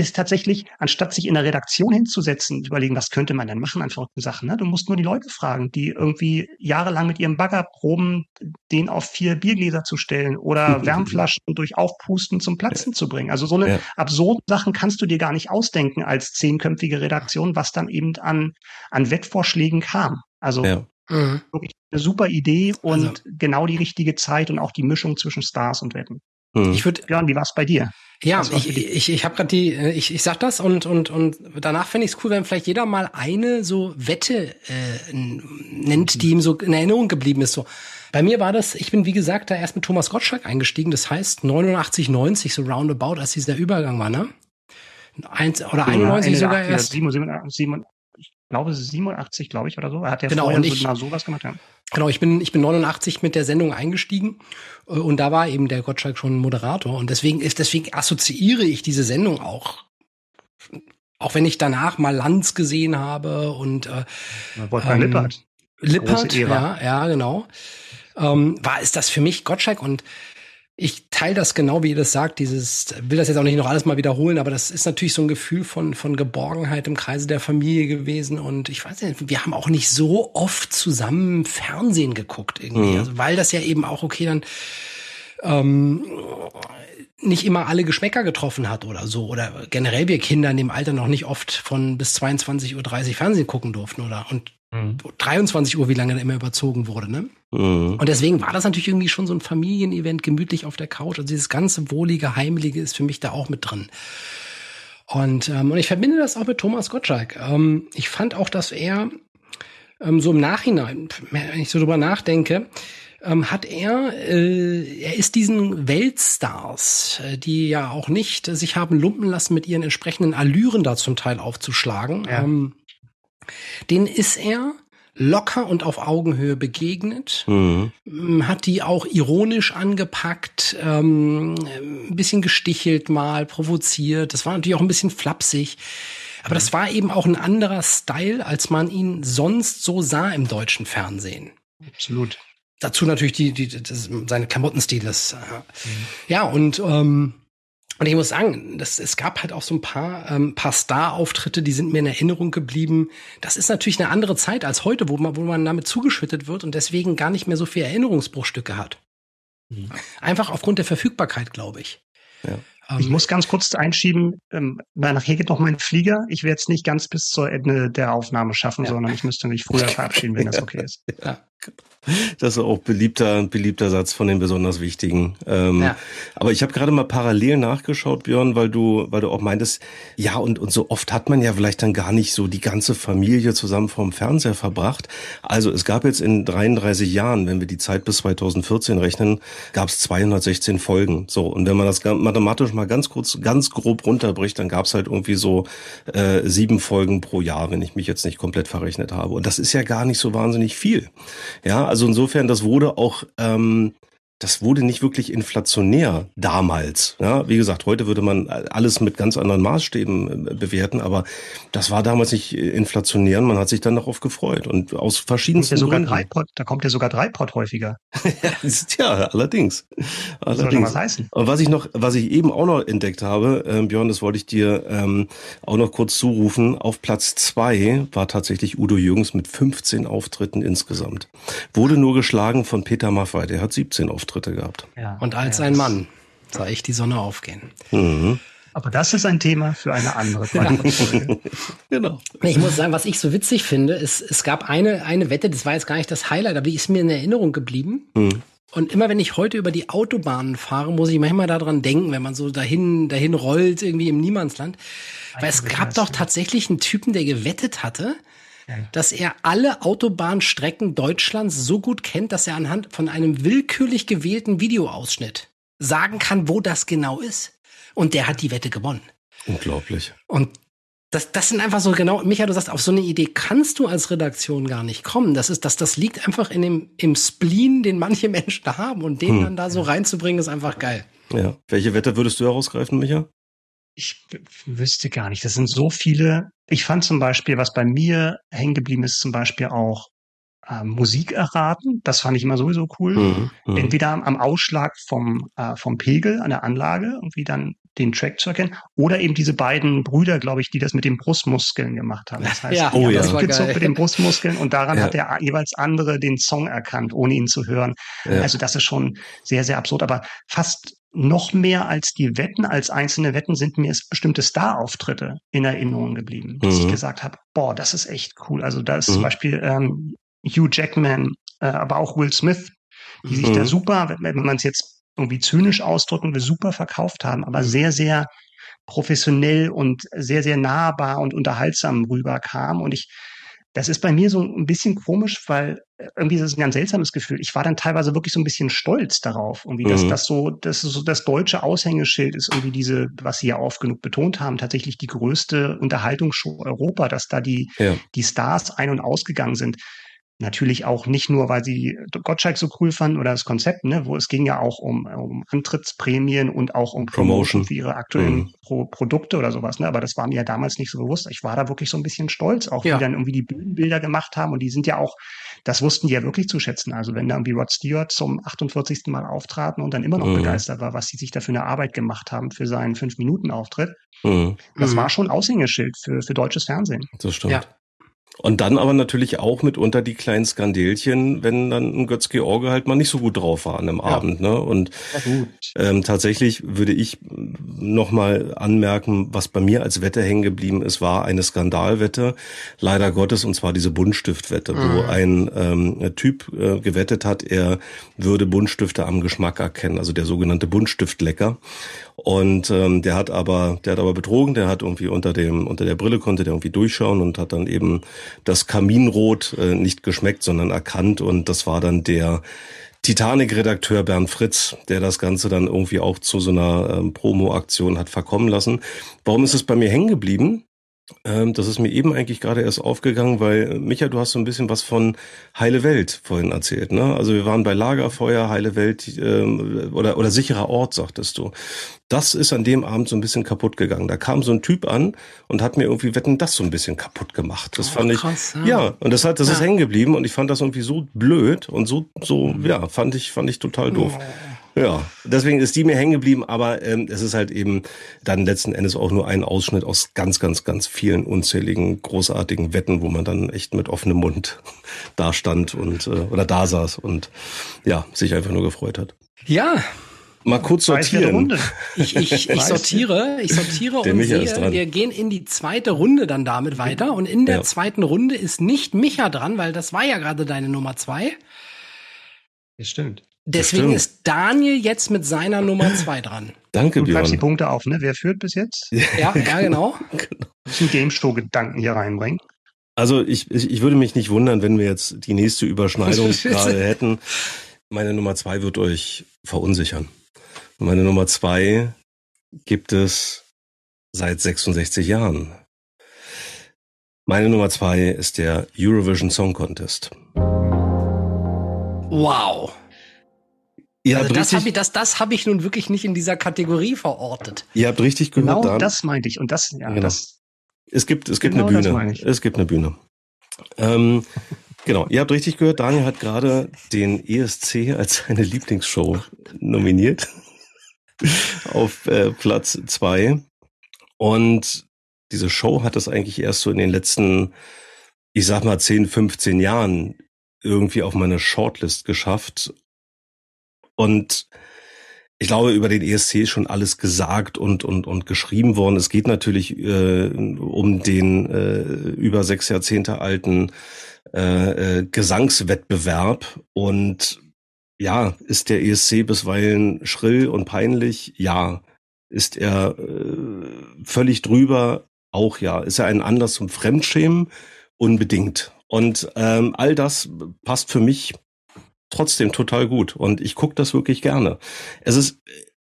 ist tatsächlich, anstatt sich in der Redaktion hinzusetzen, überlegen, was könnte man denn machen an verrückten Sachen. Ne? Du musst nur die Leute fragen, die irgendwie jahrelang mit ihrem Bagger proben, den auf vier Biergläser zu stellen oder Wärmflaschen durch Aufpusten zum Platzen ja. zu bringen. Also so eine ja. absurde Sachen kannst du dir gar nicht ausdenken als zehnköpfige Redaktion, was dann eben an, an Wettvorschlägen kam. Also ja. Mhm. wirklich eine super Idee und also. genau die richtige Zeit und auch die Mischung zwischen Stars und Wetten. Mhm. Ich würde, Björn, wie war's bei dir? Ja, ich, ich, ich habe gerade die, äh, ich, ich sag das und und und danach fände ich es cool, wenn vielleicht jeder mal eine so Wette äh, nennt, die ihm so in Erinnerung geblieben ist. So bei mir war das, ich bin wie gesagt da erst mit Thomas Gottschalk eingestiegen. Das heißt 89, 90 so roundabout, als dieser Übergang war, ne? Eins oder 91 ja, sogar erst. 87, 87, ich glaube 87, glaube ich oder so. Er hat ja genau, vorher ich, so, sowas gemacht. Ja. Genau, ich bin, ich bin 89 mit der Sendung eingestiegen äh, und da war eben der Gottschalk schon Moderator und deswegen ist, deswegen assoziiere ich diese Sendung auch. Auch wenn ich danach mal Lanz gesehen habe und äh, Wolfgang ähm, Lippert. Lippert, ja, ja, genau. Ähm, war ist das für mich Gottschalk und ich teile das genau, wie ihr das sagt, dieses, will das jetzt auch nicht noch alles mal wiederholen, aber das ist natürlich so ein Gefühl von, von Geborgenheit im Kreise der Familie gewesen und ich weiß nicht, wir haben auch nicht so oft zusammen Fernsehen geguckt irgendwie, mhm. also weil das ja eben auch, okay, dann, ähm, nicht immer alle Geschmäcker getroffen hat oder so. Oder generell wir Kinder in dem Alter noch nicht oft von bis 22.30 Uhr Fernsehen gucken durften, oder? Und mhm. 23 Uhr, wie lange da immer überzogen wurde, ne? Mhm. Und deswegen war das natürlich irgendwie schon so ein Familienevent, gemütlich auf der Couch. Also dieses ganze wohlige, heimliche ist für mich da auch mit drin. Und, ähm, und ich verbinde das auch mit Thomas Gottschalk. Ähm, ich fand auch, dass er ähm, so im Nachhinein, wenn ich so drüber nachdenke, ähm, hat er, äh, er ist diesen Weltstars, äh, die ja auch nicht äh, sich haben lumpen lassen, mit ihren entsprechenden Allüren da zum Teil aufzuschlagen. Ja. Ähm, den ist er locker und auf Augenhöhe begegnet, mhm. Ähm, hat die auch ironisch angepackt, ähm, ein bisschen gestichelt mal, provoziert. Das war natürlich auch ein bisschen flapsig. Aber das war eben auch ein anderer Style, als man ihn sonst so sah im deutschen Fernsehen. Absolut. Dazu natürlich die, die, das, seine Klamottenstil. Äh, mhm. Ja, und ähm, und ich muss sagen, das, es gab halt auch so ein paar, ähm, paar Star-Auftritte, die sind mir in Erinnerung geblieben. Das ist natürlich eine andere Zeit als heute, wo man, wo man damit zugeschüttet wird und deswegen gar nicht mehr so viel Erinnerungsbruchstücke hat. Mhm. Einfach aufgrund der Verfügbarkeit, glaube ich. Ja. Ich muss ganz kurz einschieben, ähm, weil nachher geht noch mein Flieger. Ich werde es nicht ganz bis zur Ende der Aufnahme schaffen, ja. sondern ich müsste mich früher verabschieden, wenn das okay ist. Ja. Das ist auch beliebter, beliebter Satz von den besonders wichtigen. Ähm, ja. Aber ich habe gerade mal parallel nachgeschaut, Björn, weil du, weil du auch meintest, ja, und, und so oft hat man ja vielleicht dann gar nicht so die ganze Familie zusammen vorm Fernseher verbracht. Also es gab jetzt in 33 Jahren, wenn wir die Zeit bis 2014 rechnen, gab es 216 Folgen. So, und wenn man das mathematisch mal ganz kurz, ganz grob runterbricht, dann gab es halt irgendwie so äh, sieben Folgen pro Jahr, wenn ich mich jetzt nicht komplett verrechnet habe. Und das ist ja gar nicht so wahnsinnig viel. Ja, also insofern, das wurde auch ähm, das wurde nicht wirklich inflationär damals. Ja, wie gesagt, heute würde man alles mit ganz anderen Maßstäben äh, bewerten, aber das war damals nicht inflationär und man hat sich dann darauf gefreut und aus verschiedensten da Gründen. Dreipot, da kommt ja sogar Dreipot häufiger. ja, allerdings. Schon was heißen. Und was ich noch, was ich eben auch noch entdeckt habe, äh, Björn, das wollte ich dir ähm, auch noch kurz zurufen. Auf Platz zwei war tatsächlich Udo Jürgens mit 15 Auftritten insgesamt. Wurde nur geschlagen von Peter Maffay, der hat 17 Auftritte. Auftritte gehabt. Ja, und als ja, ein Mann sah ich die Sonne aufgehen. Mhm. Aber das ist ein Thema für eine andere Folge. genau. Ich muss sagen, was ich so witzig finde, ist, es gab eine, eine Wette, das war jetzt gar nicht das Highlight, aber die ist mir in Erinnerung geblieben. Mhm. Und immer wenn ich heute über die Autobahnen fahre, muss ich manchmal daran denken, wenn man so dahin, dahin rollt, irgendwie im Niemandsland. Weil es gab doch tatsächlich einen Typen, der gewettet hatte, dass er alle Autobahnstrecken Deutschlands so gut kennt, dass er anhand von einem willkürlich gewählten Videoausschnitt sagen kann, wo das genau ist. Und der hat die Wette gewonnen. Unglaublich. Und das, das sind einfach so genau, Micha, du sagst, auf so eine Idee kannst du als Redaktion gar nicht kommen. Das ist, das, das liegt einfach in dem, im Spleen, den manche Menschen da haben und den hm. dann da so reinzubringen, ist einfach geil. Ja. Welche Wette würdest du herausgreifen, Micha? Ich wüsste gar nicht. Das sind so viele. Ich fand zum Beispiel, was bei mir hängen geblieben ist, zum Beispiel auch äh, Musik erraten. Das fand ich immer sowieso cool. Mhm, mhm, Entweder am Ausschlag vom, äh, vom Pegel an der Anlage, irgendwie dann den Track zu erkennen, oder eben diese beiden Brüder, glaube ich, die das mit den Brustmuskeln gemacht haben. Das heißt, ja, oh, ja. das war gezogen mit den Brustmuskeln und daran ja. hat der jeweils andere den Song erkannt, ohne ihn zu hören. Ja. Also das ist schon sehr, sehr absurd. Aber fast noch mehr als die Wetten, als einzelne Wetten sind mir bestimmte Star-Auftritte in Erinnerung geblieben, dass mhm. ich gesagt habe, boah, das ist echt cool. Also da ist mhm. zum Beispiel ähm, Hugh Jackman, äh, aber auch Will Smith, die sich da mhm. super, wenn, wenn man es jetzt irgendwie zynisch ausdrücken will, super verkauft haben, aber sehr, sehr professionell und sehr, sehr nahbar und unterhaltsam rüberkam. Und ich das ist bei mir so ein bisschen komisch, weil irgendwie ist es ein ganz seltsames Gefühl. Ich war dann teilweise wirklich so ein bisschen stolz darauf, irgendwie, dass mhm. das so, dass so das deutsche Aushängeschild ist, irgendwie diese, was Sie ja oft genug betont haben, tatsächlich die größte Unterhaltungsshow Europa, dass da die, ja. die Stars ein- und ausgegangen sind. Natürlich auch nicht nur, weil sie Gottschalk so cool fanden oder das Konzept, ne, wo es ging ja auch um, um Antrittsprämien und auch um Promotion für ihre aktuellen mhm. Pro Produkte oder sowas, ne, aber das war mir ja damals nicht so bewusst. Ich war da wirklich so ein bisschen stolz, auch ja. wie dann irgendwie die Bühnenbilder gemacht haben und die sind ja auch, das wussten die ja wirklich zu schätzen. Also wenn da irgendwie Rod Stewart zum 48. Mal auftraten und dann immer noch mhm. begeistert war, was sie sich da für eine Arbeit gemacht haben für seinen Fünf-Minuten-Auftritt, mhm. das war mhm. schon Aushängeschild für, für deutsches Fernsehen. Das stimmt. Ja. Und dann aber natürlich auch mitunter die kleinen Skandelchen, wenn dann ein Götz George halt mal nicht so gut drauf war an einem ja. Abend. Ne? Und ähm, tatsächlich würde ich nochmal anmerken, was bei mir als Wette hängen geblieben ist, war eine Skandalwette, leider Gottes, und zwar diese Buntstiftwette, mhm. wo ein ähm, Typ äh, gewettet hat, er würde Buntstifte am Geschmack erkennen, also der sogenannte Buntstiftlecker. Und ähm, der hat aber, der hat aber betrogen, der hat irgendwie unter dem, unter der Brille konnte der irgendwie durchschauen und hat dann eben das Kaminrot äh, nicht geschmeckt, sondern erkannt. Und das war dann der Titanic-Redakteur Bernd Fritz, der das Ganze dann irgendwie auch zu so einer ähm, Promo-Aktion hat verkommen lassen. Warum ist es bei mir hängen geblieben? Ähm, das ist mir eben eigentlich gerade erst aufgegangen, weil, Micha, du hast so ein bisschen was von Heile Welt vorhin erzählt. Ne? Also wir waren bei Lagerfeuer, Heile Welt ähm, oder, oder sicherer Ort, sagtest du. Das ist an dem Abend so ein bisschen kaputt gegangen. Da kam so ein Typ an und hat mir irgendwie Wetten das so ein bisschen kaputt gemacht. Das oh, fand ich, krass, ja. ja. und das hat, das ja. ist hängen geblieben und ich fand das irgendwie so blöd und so, so, mhm. ja, fand ich, fand ich total doof. Oh. Ja, deswegen ist die mir hängen geblieben, aber ähm, es ist halt eben dann letzten Endes auch nur ein Ausschnitt aus ganz, ganz, ganz vielen unzähligen großartigen Wetten, wo man dann echt mit offenem Mund da stand und äh, oder da saß und ja, sich einfach nur gefreut hat. Ja, Mal kurz sortieren. Ich, ich, ich sortiere, ich sortiere der und Micha sehe, wir gehen in die zweite Runde dann damit weiter. Und in der ja. zweiten Runde ist nicht Micha dran, weil das war ja gerade deine Nummer zwei. Das stimmt. Deswegen ist Daniel jetzt mit seiner Nummer zwei dran. Danke, Björn. Du die Punkte auf, ne? Wer führt bis jetzt? Ja, ja, genau. genau. Ein Game Show Gedanken hier reinbringen. Also ich, ich, ich würde mich nicht wundern, wenn wir jetzt die nächste Überschneidung gerade hätten. Meine Nummer zwei wird euch verunsichern. Meine Nummer zwei gibt es seit 66 Jahren. Meine Nummer zwei ist der Eurovision Song Contest. Wow. Ihr also das habe ich, das, das hab ich nun wirklich nicht in dieser Kategorie verortet. Ihr habt richtig gehört. Genau, Dan. das meinte ich. Und das, ja, genau. das. Es gibt, es gibt genau eine Bühne. Es gibt eine Bühne. Ähm, genau, ihr habt richtig gehört. Daniel hat gerade den ESC als seine Lieblingsshow nominiert. Auf äh, Platz zwei. Und diese Show hat es eigentlich erst so in den letzten, ich sag mal, 10, 15 Jahren irgendwie auf meine Shortlist geschafft. Und ich glaube, über den ESC ist schon alles gesagt und, und, und geschrieben worden. Es geht natürlich äh, um den äh, über sechs Jahrzehnte alten äh, äh, Gesangswettbewerb. Und ja, ist der ESC bisweilen schrill und peinlich? Ja. Ist er äh, völlig drüber? Auch ja. Ist er ein Anlass zum Fremdschämen? Unbedingt. Und ähm, all das passt für mich trotzdem total gut und ich gucke das wirklich gerne. Es ist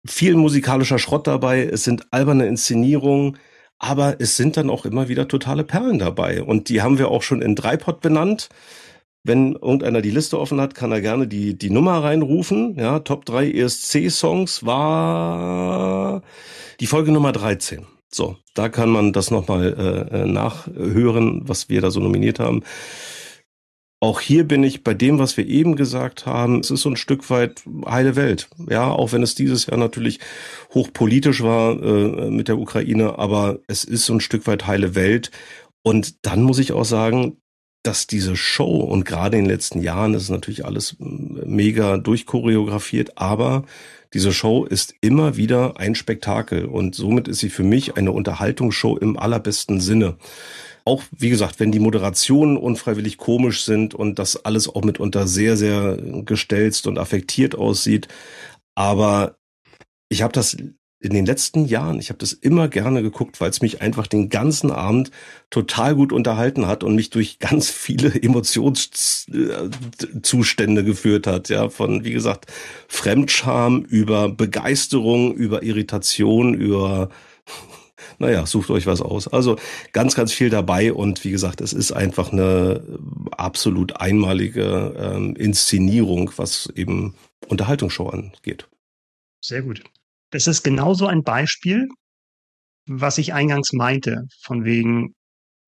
viel musikalischer Schrott dabei, es sind alberne Inszenierungen, aber es sind dann auch immer wieder totale Perlen dabei und die haben wir auch schon in Dreipot benannt. Wenn irgendeiner die Liste offen hat, kann er gerne die, die Nummer reinrufen. Ja, Top 3 ESC-Songs war die Folge Nummer 13. So, da kann man das nochmal äh, nachhören, was wir da so nominiert haben. Auch hier bin ich bei dem, was wir eben gesagt haben, es ist so ein Stück weit heile Welt. Ja, auch wenn es dieses Jahr natürlich hochpolitisch war äh, mit der Ukraine, aber es ist so ein Stück weit heile Welt. Und dann muss ich auch sagen, dass diese Show und gerade in den letzten Jahren ist natürlich alles mega durchchoreografiert, aber diese Show ist immer wieder ein Spektakel und somit ist sie für mich eine Unterhaltungsshow im allerbesten Sinne. Auch, wie gesagt, wenn die Moderationen unfreiwillig komisch sind und das alles auch mitunter sehr, sehr gestelzt und affektiert aussieht. Aber ich habe das in den letzten Jahren, ich habe das immer gerne geguckt, weil es mich einfach den ganzen Abend total gut unterhalten hat und mich durch ganz viele Emotionszustände geführt hat, ja, von wie gesagt Fremdscham über Begeisterung, über Irritation, über naja, sucht euch was aus. Also ganz, ganz viel dabei und wie gesagt, es ist einfach eine absolut einmalige ähm, Inszenierung, was eben Unterhaltungsshow angeht. Sehr gut. Das ist genauso ein Beispiel, was ich eingangs meinte, von wegen,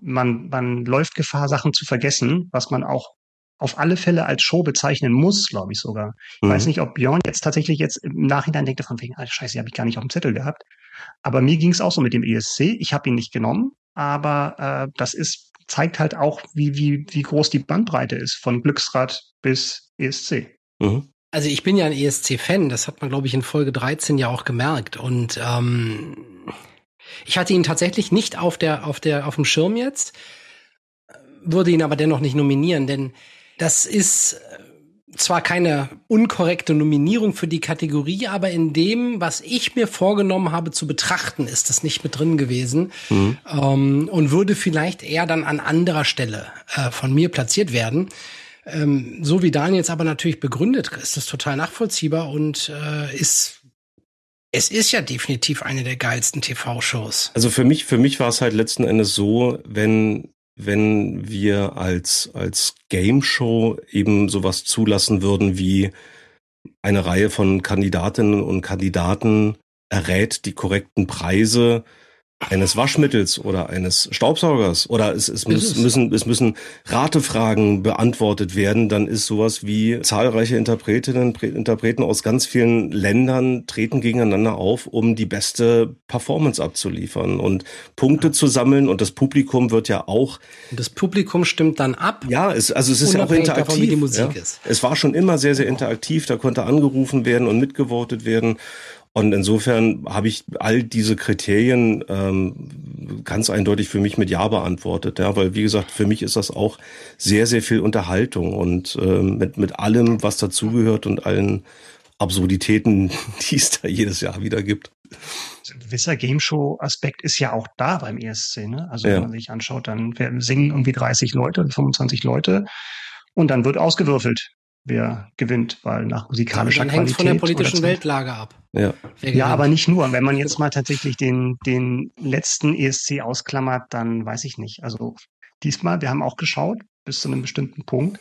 man, man läuft Gefahr, Sachen zu vergessen, was man auch auf alle Fälle als Show bezeichnen muss, glaube ich sogar. Ich mhm. weiß nicht, ob Björn jetzt tatsächlich jetzt im Nachhinein denkt von wegen, Alter, scheiße, habe ich gar nicht auf dem Zettel gehabt. Aber mir ging es auch so mit dem ESC. Ich habe ihn nicht genommen, aber äh, das ist zeigt halt auch, wie, wie, wie groß die Bandbreite ist, von Glücksrad bis ESC. Mhm. Also ich bin ja ein ESC-Fan, das hat man, glaube ich, in Folge 13 ja auch gemerkt. Und ähm, ich hatte ihn tatsächlich nicht auf der, auf der, auf dem Schirm jetzt, würde ihn aber dennoch nicht nominieren, denn das ist zwar keine unkorrekte Nominierung für die Kategorie, aber in dem, was ich mir vorgenommen habe zu betrachten, ist das nicht mit drin gewesen mhm. ähm, und würde vielleicht eher dann an anderer Stelle äh, von mir platziert werden. Ähm, so wie Daniel jetzt aber natürlich begründet, ist das total nachvollziehbar und äh, ist es ist ja definitiv eine der geilsten TV-Shows. Also für mich, für mich war es halt letzten Endes so, wenn wenn wir als, als Game Show eben sowas zulassen würden wie eine Reihe von Kandidatinnen und Kandidaten errät die korrekten Preise eines Waschmittels oder eines Staubsaugers oder es, es, muss, müssen, es müssen Ratefragen beantwortet werden, dann ist sowas wie zahlreiche Interpretinnen, Interpreten aus ganz vielen Ländern treten gegeneinander auf, um die beste Performance abzuliefern und Punkte zu sammeln und das Publikum wird ja auch. Das Publikum stimmt dann ab. Ja, es, also es ist ja auch interaktiv. Davon, ja. Es war schon immer sehr, sehr interaktiv, da konnte angerufen werden und mitgevotet werden und insofern habe ich all diese Kriterien ähm, ganz eindeutig für mich mit Ja beantwortet. Ja, weil wie gesagt, für mich ist das auch sehr, sehr viel Unterhaltung und ähm, mit, mit allem, was dazugehört und allen Absurditäten, die es da jedes Jahr wieder gibt. Ein gewisser Game Show Aspekt ist ja auch da beim ESC. Ne? Also ja. wenn man sich anschaut, dann singen irgendwie 30 Leute, 25 Leute und dann wird ausgewürfelt wer gewinnt, weil nach musikalischer Dann hängt von der politischen Weltlage ab. Ja. ja, aber nicht nur. Wenn man jetzt mal tatsächlich den, den letzten ESC ausklammert, dann weiß ich nicht. Also diesmal, wir haben auch geschaut bis zu einem bestimmten Punkt.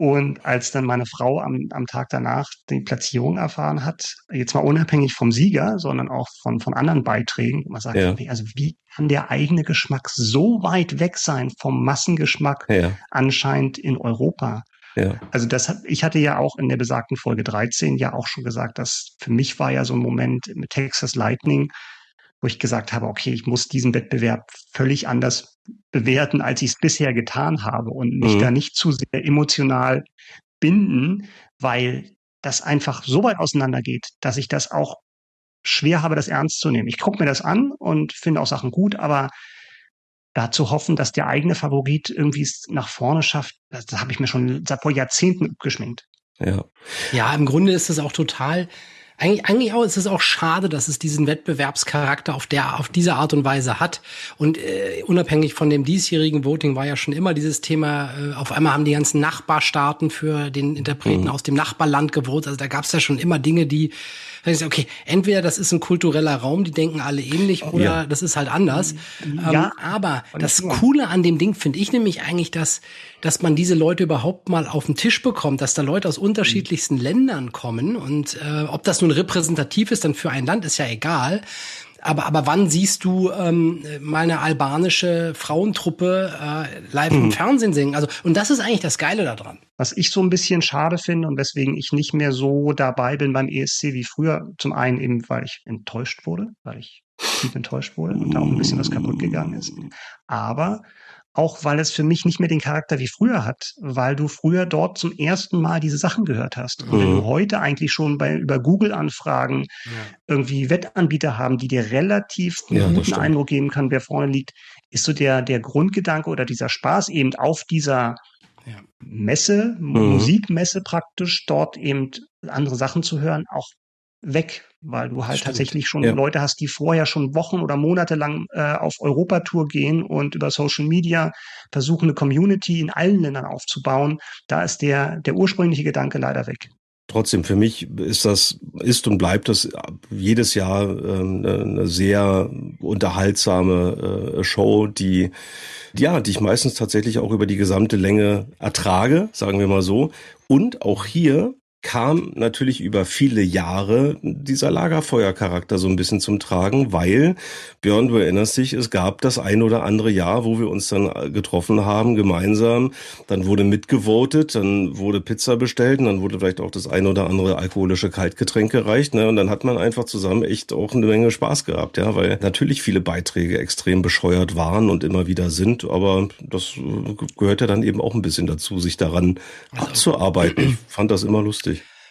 Und als dann meine Frau am, am Tag danach die Platzierung erfahren hat, jetzt mal unabhängig vom Sieger, sondern auch von, von anderen Beiträgen, man sagt, ja. also wie kann der eigene Geschmack so weit weg sein vom Massengeschmack ja. anscheinend in Europa? Ja. Also das hat, ich hatte ja auch in der besagten Folge 13 ja auch schon gesagt, dass für mich war ja so ein Moment mit Texas Lightning, wo ich gesagt habe, okay, ich muss diesen Wettbewerb völlig anders bewerten, als ich es bisher getan habe und mich mhm. da nicht zu sehr emotional binden, weil das einfach so weit auseinandergeht, dass ich das auch schwer habe, das ernst zu nehmen. Ich gucke mir das an und finde auch Sachen gut, aber da zu hoffen, dass der eigene Favorit irgendwie es nach vorne schafft, das, das habe ich mir schon seit vor Jahrzehnten geschminkt. Ja. Ja, im Grunde ist es auch total eigentlich, eigentlich auch ist es auch schade, dass es diesen Wettbewerbscharakter auf der auf diese Art und Weise hat. Und äh, unabhängig von dem diesjährigen Voting war ja schon immer dieses Thema. Äh, auf einmal haben die ganzen Nachbarstaaten für den Interpreten mhm. aus dem Nachbarland gewotet. Also da gab es ja schon immer Dinge, die okay, entweder das ist ein kultureller Raum, die denken alle ähnlich, oder ja. das ist halt anders. Ja, ähm, aber das Coole an dem Ding finde ich nämlich eigentlich, dass dass man diese Leute überhaupt mal auf den Tisch bekommt, dass da Leute aus unterschiedlichsten mhm. Ländern kommen und äh, ob das nun repräsentativ ist dann für ein Land, ist ja egal. Aber, aber wann siehst du ähm, mal eine albanische Frauentruppe äh, live mhm. im Fernsehen singen? Also, und das ist eigentlich das Geile daran. Was ich so ein bisschen schade finde und weswegen ich nicht mehr so dabei bin beim ESC wie früher, zum einen eben, weil ich enttäuscht wurde, weil ich tief enttäuscht wurde und da auch ein bisschen was kaputt gegangen ist. Aber auch weil es für mich nicht mehr den Charakter wie früher hat, weil du früher dort zum ersten Mal diese Sachen gehört hast. Und mhm. wenn du heute eigentlich schon bei über Google-Anfragen ja. irgendwie Wettanbieter haben, die dir relativ einen ja, guten Eindruck geben kann, wer vorne liegt, ist so der, der Grundgedanke oder dieser Spaß eben auf dieser ja. Messe, mhm. Musikmesse praktisch, dort eben andere Sachen zu hören, auch weg, weil du halt Stimmt. tatsächlich schon ja. Leute hast, die vorher schon Wochen oder Monate lang äh, auf Europatour gehen und über Social Media versuchen, eine Community in allen Ländern aufzubauen. Da ist der, der ursprüngliche Gedanke leider weg. Trotzdem, für mich ist das, ist und bleibt das jedes Jahr äh, eine sehr unterhaltsame äh, Show, die, ja, die ich meistens tatsächlich auch über die gesamte Länge ertrage, sagen wir mal so. Und auch hier kam natürlich über viele Jahre dieser Lagerfeuercharakter so ein bisschen zum Tragen, weil, Björn, du erinnerst dich, es gab das ein oder andere Jahr, wo wir uns dann getroffen haben, gemeinsam, dann wurde mitgevotet, dann wurde Pizza bestellt und dann wurde vielleicht auch das ein oder andere alkoholische Kaltgetränk gereicht, ne? und dann hat man einfach zusammen echt auch eine Menge Spaß gehabt, ja, weil natürlich viele Beiträge extrem bescheuert waren und immer wieder sind, aber das gehört ja dann eben auch ein bisschen dazu, sich daran also, abzuarbeiten. Ich fand das immer lustig.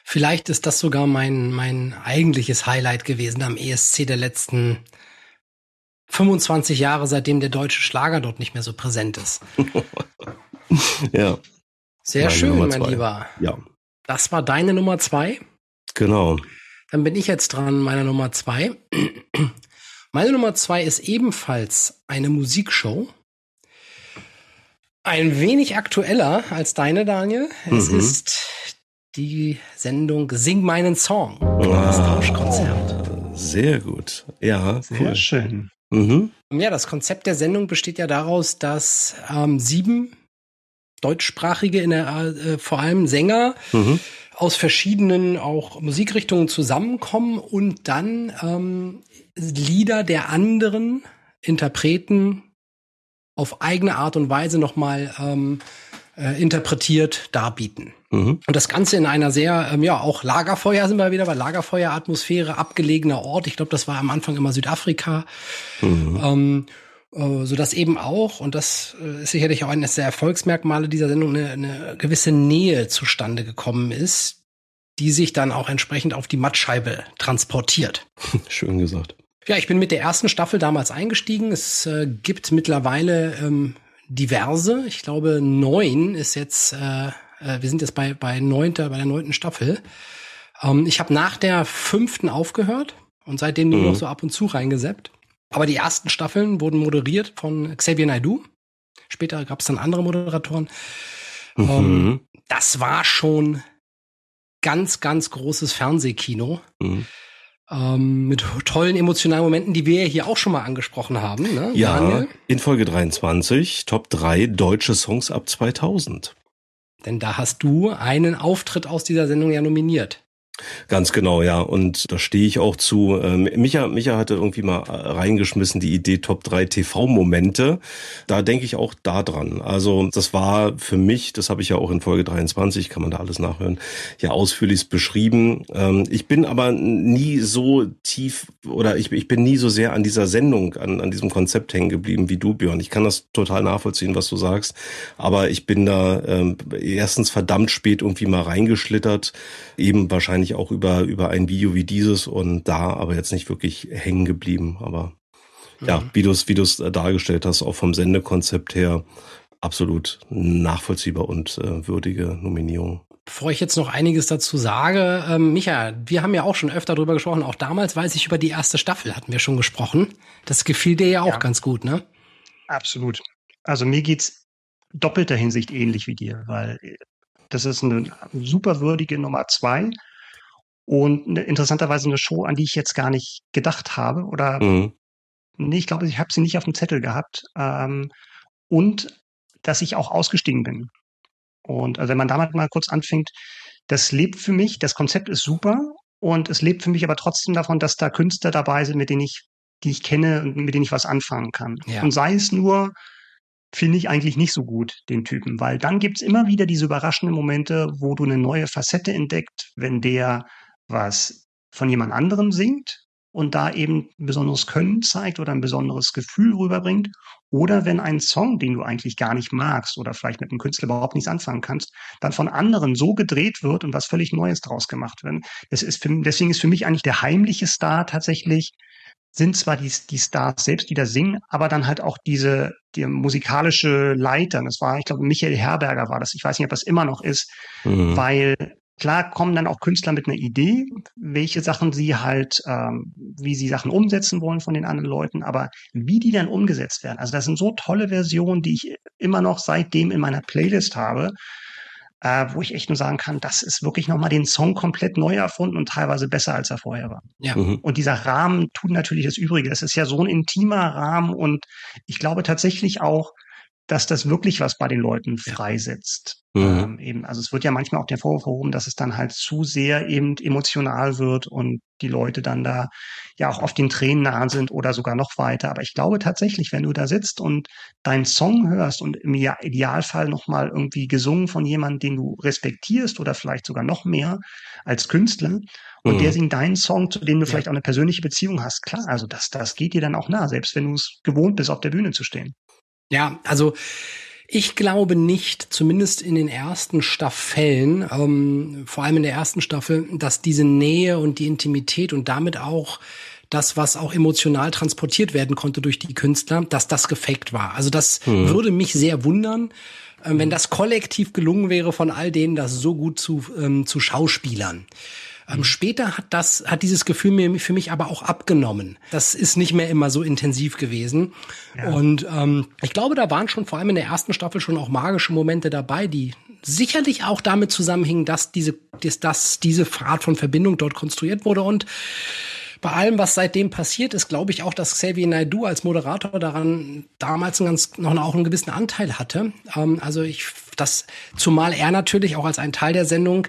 Vielleicht ist das sogar mein, mein eigentliches Highlight gewesen am ESC der letzten 25 Jahre, seitdem der deutsche Schlager dort nicht mehr so präsent ist. ja. Sehr schön, mein. Lieber. Ja. Das war deine Nummer zwei? Genau. Dann bin ich jetzt dran, meine Nummer zwei. Meine Nummer zwei ist ebenfalls eine Musikshow. Ein wenig aktueller als deine, Daniel. Es mhm. ist die Sendung Sing meinen Song. Das ah. Sehr gut. Ja, sehr cool. schön. Mhm. Ja, das Konzept der Sendung besteht ja daraus, dass ähm, sieben deutschsprachige, in der, äh, vor allem Sänger, mhm. aus verschiedenen auch Musikrichtungen zusammenkommen und dann ähm, Lieder der anderen Interpreten auf eigene Art und Weise nochmal ähm, äh, interpretiert darbieten. Mhm. Und das Ganze in einer sehr, ähm, ja, auch Lagerfeuer sind wir wieder bei Lagerfeueratmosphäre, abgelegener Ort. Ich glaube, das war am Anfang immer Südafrika. Mhm. Ähm, äh, so dass eben auch, und das äh, ist sicherlich auch eines der Erfolgsmerkmale dieser Sendung, eine, eine gewisse Nähe zustande gekommen ist, die sich dann auch entsprechend auf die Mattscheibe transportiert. Schön gesagt. Ja, ich bin mit der ersten Staffel damals eingestiegen. Es äh, gibt mittlerweile ähm, diverse. Ich glaube, neun ist jetzt, äh, äh, wir sind jetzt bei, bei neunter, bei der neunten Staffel. Ähm, ich habe nach der fünften aufgehört und seitdem nur mhm. noch so ab und zu reingeseppt. Aber die ersten Staffeln wurden moderiert von Xavier Naidoo. Später gab es dann andere Moderatoren. Mhm. Ähm, das war schon ganz, ganz großes Fernsehkino. Mhm ähm, mit tollen emotionalen Momenten, die wir hier auch schon mal angesprochen haben. Ne, ja, Daniel? in Folge 23, Top 3 deutsche Songs ab 2000. Denn da hast du einen Auftritt aus dieser Sendung ja nominiert. Ganz genau, ja. Und da stehe ich auch zu. Ähm, Micha, Micha hatte irgendwie mal reingeschmissen die Idee Top 3 TV-Momente. Da denke ich auch da dran. Also das war für mich, das habe ich ja auch in Folge 23, kann man da alles nachhören, ja ausführlich beschrieben. Ähm, ich bin aber nie so tief oder ich, ich bin nie so sehr an dieser Sendung, an, an diesem Konzept hängen geblieben wie du, Björn. Ich kann das total nachvollziehen, was du sagst. Aber ich bin da ähm, erstens verdammt spät irgendwie mal reingeschlittert, eben wahrscheinlich wahrscheinlich auch über, über ein Video wie dieses und da aber jetzt nicht wirklich hängen geblieben. Aber mhm. ja, wie du es wie du's dargestellt hast, auch vom Sendekonzept her absolut nachvollziehbar und äh, würdige Nominierung. Bevor ich jetzt noch einiges dazu sage, ähm, Micha, wir haben ja auch schon öfter drüber gesprochen. Auch damals weiß ich über die erste Staffel hatten wir schon gesprochen. Das gefiel dir ja auch ja. ganz gut, ne? Absolut. Also mir geht's doppelter Hinsicht ähnlich wie dir, weil das ist eine super würdige Nummer zwei und ne, interessanterweise eine Show, an die ich jetzt gar nicht gedacht habe. Oder mhm. nee, ich glaube, ich habe sie nicht auf dem Zettel gehabt. Ähm, und dass ich auch ausgestiegen bin. Und also wenn man damit mal kurz anfängt, das lebt für mich, das Konzept ist super und es lebt für mich aber trotzdem davon, dass da Künstler dabei sind, mit denen ich, die ich kenne und mit denen ich was anfangen kann. Ja. Und sei es nur, finde ich eigentlich nicht so gut, den Typen, weil dann gibt's immer wieder diese überraschenden Momente, wo du eine neue Facette entdeckt, wenn der was von jemand anderem singt und da eben ein besonderes Können zeigt oder ein besonderes Gefühl rüberbringt. Oder wenn ein Song, den du eigentlich gar nicht magst oder vielleicht mit einem Künstler überhaupt nichts anfangen kannst, dann von anderen so gedreht wird und was völlig Neues draus gemacht wird. Das ist für, deswegen ist für mich eigentlich der heimliche Star tatsächlich, sind zwar die, die Stars selbst, die da singen, aber dann halt auch diese, die musikalische Leiter. Das war, ich glaube, Michael Herberger war das. Ich weiß nicht, ob das immer noch ist, mhm. weil Klar kommen dann auch Künstler mit einer Idee, welche Sachen sie halt, ähm, wie sie Sachen umsetzen wollen von den anderen Leuten, aber wie die dann umgesetzt werden. Also das sind so tolle Versionen, die ich immer noch seitdem in meiner Playlist habe, äh, wo ich echt nur sagen kann, das ist wirklich nochmal den Song komplett neu erfunden und teilweise besser, als er vorher war. Ja. Mhm. Und dieser Rahmen tut natürlich das Übrige. Das ist ja so ein intimer Rahmen und ich glaube tatsächlich auch, dass das wirklich was bei den Leuten freisetzt. Mhm. Ähm, eben, also es wird ja manchmal auch der Vorwurf erhoben, dass es dann halt zu sehr eben emotional wird und die Leute dann da ja auch oft den Tränen nahe sind oder sogar noch weiter. Aber ich glaube tatsächlich, wenn du da sitzt und deinen Song hörst und im Idealfall nochmal irgendwie gesungen von jemandem, den du respektierst oder vielleicht sogar noch mehr als Künstler, und mhm. der singt deinen Song, zu dem du vielleicht auch eine persönliche Beziehung hast. Klar, also das, das geht dir dann auch nah, selbst wenn du es gewohnt bist, auf der Bühne zu stehen. Ja, also ich glaube nicht, zumindest in den ersten Staffeln, ähm, vor allem in der ersten Staffel, dass diese Nähe und die Intimität und damit auch das, was auch emotional transportiert werden konnte durch die Künstler, dass das gefaked war. Also das mhm. würde mich sehr wundern, äh, wenn das kollektiv gelungen wäre, von all denen das so gut zu, ähm, zu Schauspielern. Ähm, später hat das, hat dieses Gefühl mir für mich aber auch abgenommen. Das ist nicht mehr immer so intensiv gewesen. Ja. Und ähm, ich glaube, da waren schon vor allem in der ersten Staffel schon auch magische Momente dabei, die sicherlich auch damit zusammenhingen, dass diese, dass, dass diese Art von Verbindung dort konstruiert wurde und bei allem, was seitdem passiert ist, glaube ich auch, dass Xavier Naidoo als Moderator daran damals einen ganz, noch auch einen gewissen Anteil hatte. Ähm, also ich, das, zumal er natürlich auch als ein Teil der Sendung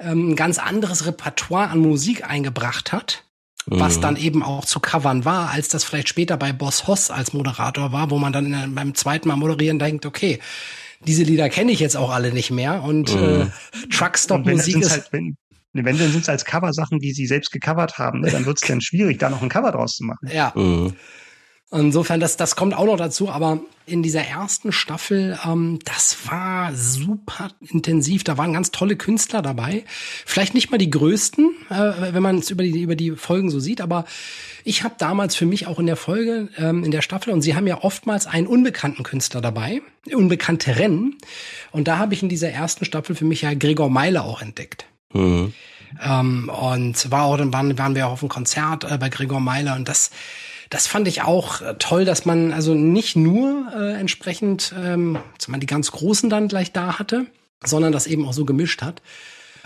ähm, ein ganz anderes Repertoire an Musik eingebracht hat was mhm. dann eben auch zu covern war, als das vielleicht später bei Boss Hoss als Moderator war, wo man dann in, beim zweiten Mal moderieren denkt, okay, diese Lieder kenne ich jetzt auch alle nicht mehr und mhm. äh, Truckstop-Musik ist halt, wenn, wenn dann sind es als Coversachen, die sie selbst gecovert haben, ne, dann wird es dann schwierig, da noch ein Cover draus zu machen. Ja. Mhm. Insofern, das, das kommt auch noch dazu, aber in dieser ersten Staffel, ähm, das war super intensiv. Da waren ganz tolle Künstler dabei. Vielleicht nicht mal die größten, äh, wenn man es über die, über die Folgen so sieht, aber ich habe damals für mich auch in der Folge, ähm, in der Staffel, und sie haben ja oftmals einen unbekannten Künstler dabei, unbekannte Rennen. Und da habe ich in dieser ersten Staffel für mich ja Gregor Meile auch entdeckt. Mhm. Ähm, und war auch, dann waren, waren wir auch auf einem Konzert äh, bei Gregor Meiler und das, das fand ich auch äh, toll, dass man also nicht nur äh, entsprechend ähm, man die ganz Großen dann gleich da hatte, sondern das eben auch so gemischt hat.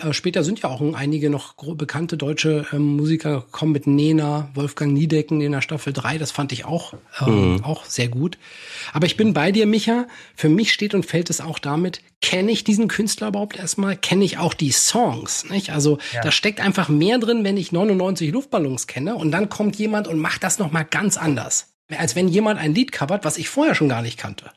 Äh, später sind ja auch einige noch bekannte deutsche ähm, Musiker gekommen mit Nena, Wolfgang Niedecken in der Staffel 3. Das fand ich auch, ähm, mhm. auch sehr gut. Aber ich bin bei dir, Micha. Für mich steht und fällt es auch damit, kenne ich diesen Künstler überhaupt erstmal? Kenne ich auch die Songs? Nicht? Also ja. da steckt einfach mehr drin, wenn ich 99 Luftballons kenne und dann kommt jemand und macht das nochmal ganz anders. Als wenn jemand ein Lied covert, was ich vorher schon gar nicht kannte.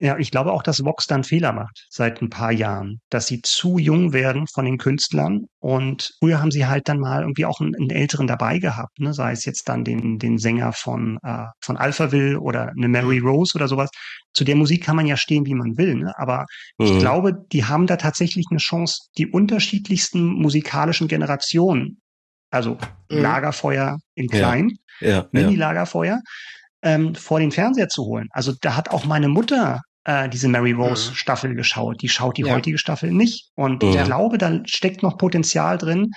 Ja, ich glaube auch, dass Vox dann Fehler macht seit ein paar Jahren, dass sie zu jung werden von den Künstlern. Und früher haben sie halt dann mal irgendwie auch einen, einen älteren dabei gehabt, ne? sei es jetzt dann den, den Sänger von, äh, von Alphaville oder eine Mary mhm. Rose oder sowas. Zu der Musik kann man ja stehen, wie man will. Ne? Aber mhm. ich glaube, die haben da tatsächlich eine Chance, die unterschiedlichsten musikalischen Generationen, also mhm. Lagerfeuer in klein, ja. Ja, Mini-Lagerfeuer, ähm, vor den Fernseher zu holen. Also da hat auch meine Mutter äh, diese Mary Rose mhm. Staffel geschaut. Die schaut die ja. heutige Staffel nicht. Und ja. ich glaube, da steckt noch Potenzial drin,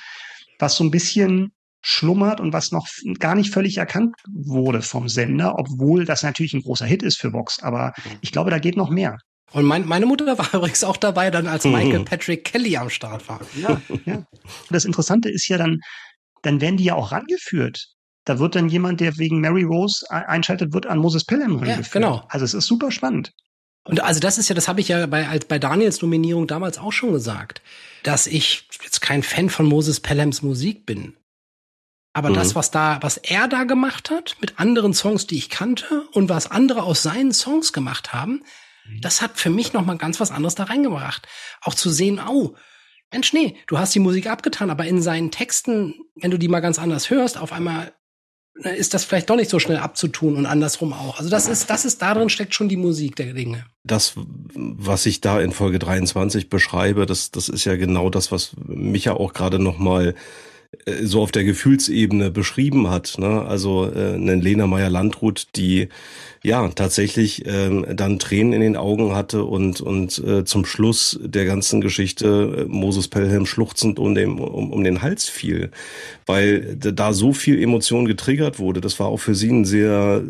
was so ein bisschen schlummert und was noch gar nicht völlig erkannt wurde vom Sender, obwohl das natürlich ein großer Hit ist für Vox. Aber mhm. ich glaube, da geht noch mehr. Und mein, meine Mutter war übrigens auch dabei, dann als Michael Patrick Kelly am Start war. Ja, ja. Das Interessante ist ja dann, dann werden die ja auch rangeführt. Da wird dann jemand, der wegen Mary Rose einschaltet, wird an Moses Pelham. Ja, genau. Also es ist super spannend. Und also das ist ja, das habe ich ja bei, als bei Daniels Nominierung damals auch schon gesagt, dass ich jetzt kein Fan von Moses Pelhams Musik bin. Aber mhm. das, was da, was er da gemacht hat, mit anderen Songs, die ich kannte, und was andere aus seinen Songs gemacht haben, mhm. das hat für mich nochmal ganz was anderes da reingebracht. Auch zu sehen, oh, Mensch, nee, du hast die Musik abgetan, aber in seinen Texten, wenn du die mal ganz anders hörst, auf einmal ist das vielleicht doch nicht so schnell abzutun und andersrum auch. Also das ist, das ist darin steckt schon die Musik der Dinge. Das, was ich da in Folge 23 beschreibe, das, das ist ja genau das, was mich ja auch gerade noch mal äh, so auf der Gefühlsebene beschrieben hat. Ne? Also äh, eine Lena Meyer-Landrut, die ja tatsächlich ähm, dann Tränen in den Augen hatte und und äh, zum Schluss der ganzen Geschichte äh, Moses Pelham schluchzend um den um, um den Hals fiel, weil da so viel Emotion getriggert wurde. Das war auch für sie ein sehr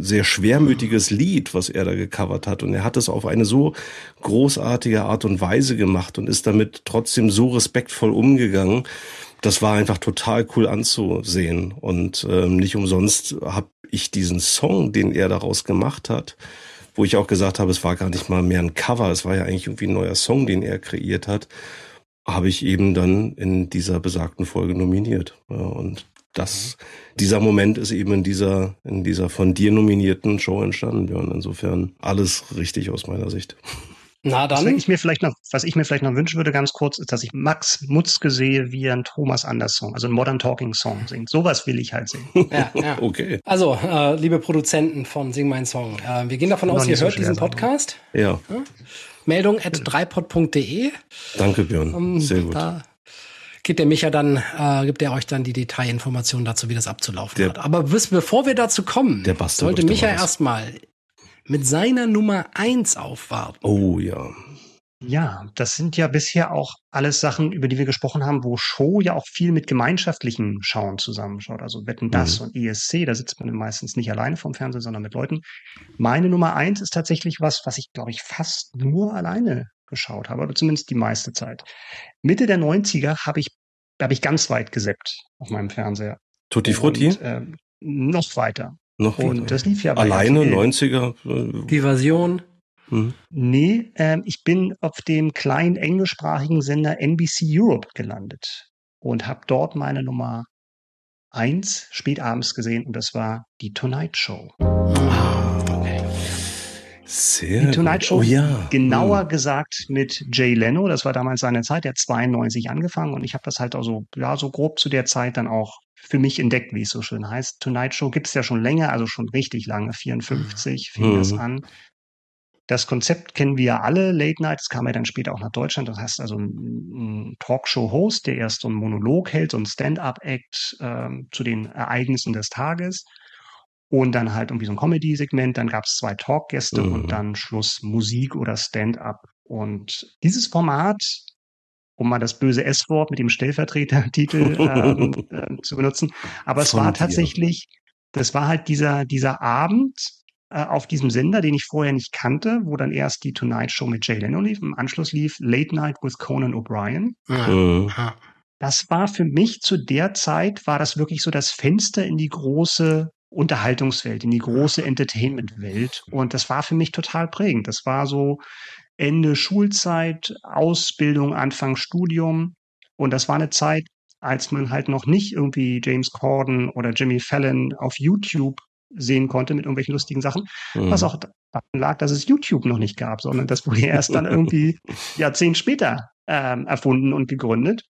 sehr schwermütiges Lied, was er da gecovert hat und er hat es auf eine so großartige Art und Weise gemacht und ist damit trotzdem so respektvoll umgegangen das war einfach total cool anzusehen. Und ähm, nicht umsonst habe ich diesen Song, den er daraus gemacht hat, wo ich auch gesagt habe, es war gar nicht mal mehr ein Cover, es war ja eigentlich irgendwie ein neuer Song, den er kreiert hat, habe ich eben dann in dieser besagten Folge nominiert. Und das, dieser Moment ist eben in dieser, in dieser von dir nominierten Show entstanden, Björn. Insofern alles richtig aus meiner Sicht. Na dann. Was ich mir vielleicht noch, was ich mir vielleicht noch wünschen würde, ganz kurz, ist, dass ich Max Mutzke sehe, wie er einen Thomas Anders Song, also einen Modern Talking Song singt. Sowas will ich halt sehen. Ja, ja. okay. Also, äh, liebe Produzenten von Sing mein Song, äh, wir gehen davon aus, ihr so hört diesen Podcast. Ja. ja. Meldung at dreipod.de. Danke, Björn. Um, Sehr gut. Da gibt der Micha dann, äh, gibt er euch dann die Detailinformationen dazu, wie das abzulaufen der, hat. Aber bis, bevor wir dazu kommen, sollte Micha erstmal mit seiner Nummer eins aufwarten. Oh ja. Ja, das sind ja bisher auch alles Sachen, über die wir gesprochen haben, wo Show ja auch viel mit gemeinschaftlichen Schauen zusammenschaut. Also Wetten das mhm. und ESC, da sitzt man meistens nicht alleine vom Fernsehen, sondern mit Leuten. Meine Nummer eins ist tatsächlich was, was ich, glaube ich, fast nur alleine geschaut habe, oder zumindest die meiste Zeit. Mitte der 90er habe ich, habe ich ganz weit geseppt auf meinem Fernseher. Tutti Frutti? Und, äh, noch weiter. Noch und das lief ja Alleine, 90er? Äh, die Version? Mhm. Nee, ähm, ich bin auf dem kleinen englischsprachigen Sender NBC Europe gelandet und habe dort meine Nummer eins spät abends gesehen und das war die Tonight Show. Ah. Sehr die Tonight Show, oh, ja. genauer mhm. gesagt mit Jay Leno, das war damals seine Zeit, der hat 92 angefangen und ich habe das halt also ja so grob zu der Zeit dann auch für mich entdeckt, wie es so schön heißt. Tonight Show gibt's ja schon länger, also schon richtig lange, 54 fing mhm. das an. Das Konzept kennen wir ja alle, Late Night, das kam ja dann später auch nach Deutschland. Das heißt also ein, Talkshow-Host, der erst so einen Monolog hält, so ein Stand-up-Act ähm, zu den Ereignissen des Tages. Und dann halt irgendwie so ein Comedy-Segment, dann gab es zwei Talkgäste mhm. und dann Schluss Musik oder Stand-up. Und dieses Format, um mal das böse S-Wort mit dem Stellvertretertitel ähm, äh, zu benutzen, aber es Von war tatsächlich, das war halt dieser, dieser Abend, äh, auf diesem Sender, den ich vorher nicht kannte, wo dann erst die Tonight Show mit Jay Leno lief, im Anschluss lief Late Night with Conan O'Brien. Mhm. Das war für mich zu der Zeit, war das wirklich so das Fenster in die große Unterhaltungswelt, in die große Entertainment-Welt. Und das war für mich total prägend. Das war so Ende Schulzeit, Ausbildung, Anfang Studium. Und das war eine Zeit, als man halt noch nicht irgendwie James Corden oder Jimmy Fallon auf YouTube sehen konnte mit irgendwelchen lustigen Sachen, mhm. was auch daran lag, dass es YouTube noch nicht gab, sondern das wurde erst dann irgendwie Jahrzehnte später ähm, erfunden und gegründet.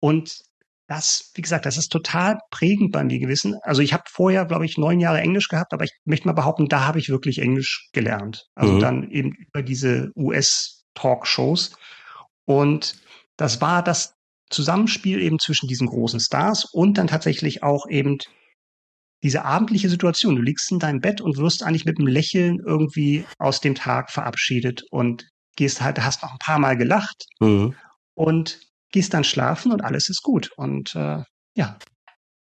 Und das, wie gesagt, das ist total prägend bei mir gewesen. Also ich habe vorher, glaube ich, neun Jahre Englisch gehabt, aber ich möchte mal behaupten, da habe ich wirklich Englisch gelernt. Also mhm. dann eben über diese US-Talkshows. Und das war das Zusammenspiel eben zwischen diesen großen Stars und dann tatsächlich auch eben diese abendliche Situation. Du liegst in deinem Bett und wirst eigentlich mit einem Lächeln irgendwie aus dem Tag verabschiedet und gehst halt, hast noch ein paar Mal gelacht mhm. und gehst dann schlafen und alles ist gut. Und äh, ja,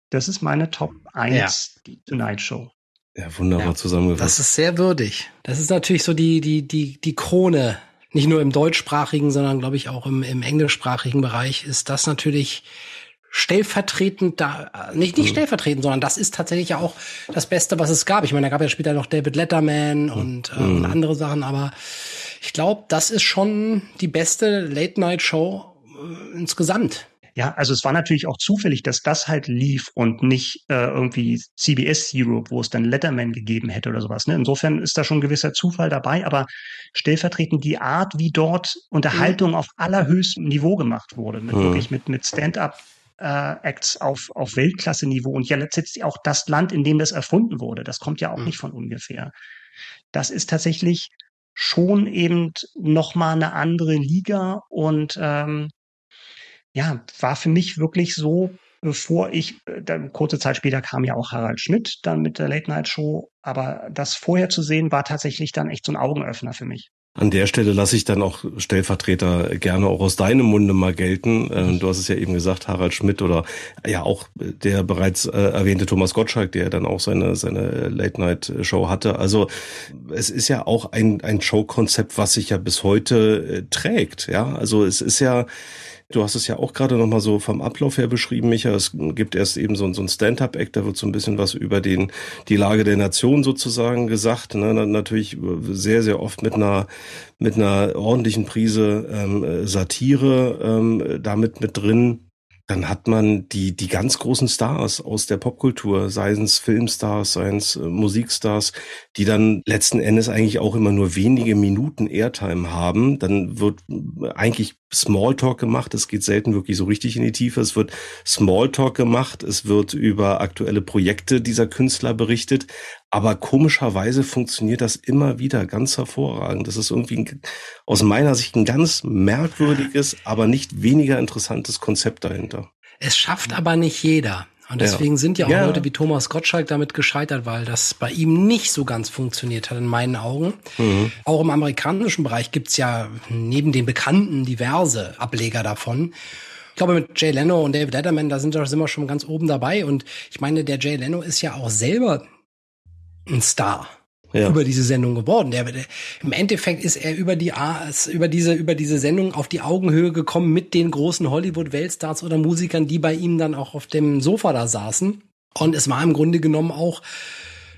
das ist meine Top 1, ja. die Tonight Show. Ja, wunderbar ja, zusammengefasst. Das ist sehr würdig. Das ist natürlich so die, die, die, die Krone. Nicht nur im deutschsprachigen, sondern glaube ich auch im, im englischsprachigen Bereich ist das natürlich stellvertretend da, nicht, nicht mhm. stellvertretend, sondern das ist tatsächlich ja auch das Beste, was es gab. Ich meine, da gab ja später noch David Letterman und, äh, mhm. andere Sachen, aber ich glaube, das ist schon die beste Late-Night-Show insgesamt. Ja, also es war natürlich auch zufällig, dass das halt lief und nicht äh, irgendwie CBS Europe, wo es dann Letterman gegeben hätte oder sowas. Ne? Insofern ist da schon ein gewisser Zufall dabei, aber stellvertretend die Art, wie dort Unterhaltung mhm. auf allerhöchstem Niveau gemacht wurde, mit mhm. wirklich mit, mit Stand-up äh, Acts auf, auf Weltklasse-Niveau und ja letztendlich auch das Land, in dem das erfunden wurde. Das kommt ja auch mhm. nicht von ungefähr. Das ist tatsächlich schon eben noch mal eine andere Liga und ähm, ja, war für mich wirklich so, bevor ich, äh, dann kurze Zeit später kam ja auch Harald Schmidt dann mit der Late Night Show, aber das vorher zu sehen war tatsächlich dann echt so ein Augenöffner für mich. An der Stelle lasse ich dann auch Stellvertreter gerne auch aus deinem Munde mal gelten. Ähm, du hast es ja eben gesagt, Harald Schmidt oder ja auch der bereits äh, erwähnte Thomas Gottschalk, der dann auch seine, seine Late-Night-Show hatte. Also es ist ja auch ein, ein Showkonzept, was sich ja bis heute äh, trägt. Ja, also es ist ja, Du hast es ja auch gerade nochmal so vom Ablauf her beschrieben, Micha. Es gibt erst eben so, so ein Stand-up-Act, da wird so ein bisschen was über den, die Lage der Nation sozusagen gesagt. Ne? Natürlich sehr, sehr oft mit einer, mit einer ordentlichen Prise ähm, Satire ähm, damit mit drin dann hat man die, die ganz großen Stars aus der Popkultur, seien es Filmstars, seien es äh, Musikstars, die dann letzten Endes eigentlich auch immer nur wenige Minuten Airtime haben. Dann wird äh, eigentlich Smalltalk gemacht. Es geht selten wirklich so richtig in die Tiefe. Es wird Smalltalk gemacht. Es wird über aktuelle Projekte dieser Künstler berichtet. Aber komischerweise funktioniert das immer wieder ganz hervorragend. Das ist irgendwie ein, aus meiner Sicht ein ganz merkwürdiges, aber nicht weniger interessantes Konzept dahinter. Es schafft aber nicht jeder. Und deswegen ja. sind ja auch ja. Leute wie Thomas Gottschalk damit gescheitert, weil das bei ihm nicht so ganz funktioniert hat, in meinen Augen. Mhm. Auch im amerikanischen Bereich gibt's ja neben den Bekannten diverse Ableger davon. Ich glaube, mit Jay Leno und David Letterman, da sind, da sind wir schon ganz oben dabei. Und ich meine, der Jay Leno ist ja auch selber ein Star. Ja. über diese Sendung geworden. Der, der, Im Endeffekt ist er über die über diese über diese Sendung auf die Augenhöhe gekommen mit den großen Hollywood-Weltstars oder Musikern, die bei ihm dann auch auf dem Sofa da saßen. Und es war im Grunde genommen auch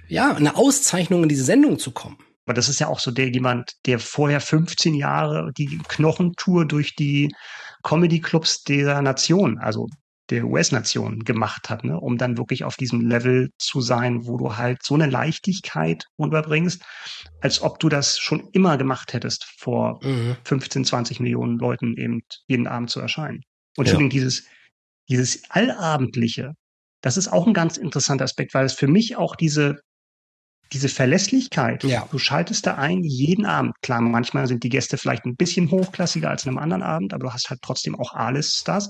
ja eine Auszeichnung in diese Sendung zu kommen. Aber das ist ja auch so der jemand, der vorher 15 Jahre die Knochentour durch die Comedy-Clubs dieser Nation, also der US-Nation gemacht hat, ne? um dann wirklich auf diesem Level zu sein, wo du halt so eine Leichtigkeit unterbringst, als ob du das schon immer gemacht hättest, vor mhm. 15, 20 Millionen Leuten eben jeden Abend zu erscheinen. Und ja. dieses, dieses Allabendliche, das ist auch ein ganz interessanter Aspekt, weil es für mich auch diese diese Verlässlichkeit, ja. du schaltest da ein jeden Abend. Klar, manchmal sind die Gäste vielleicht ein bisschen hochklassiger als an einem anderen Abend, aber du hast halt trotzdem auch alles das.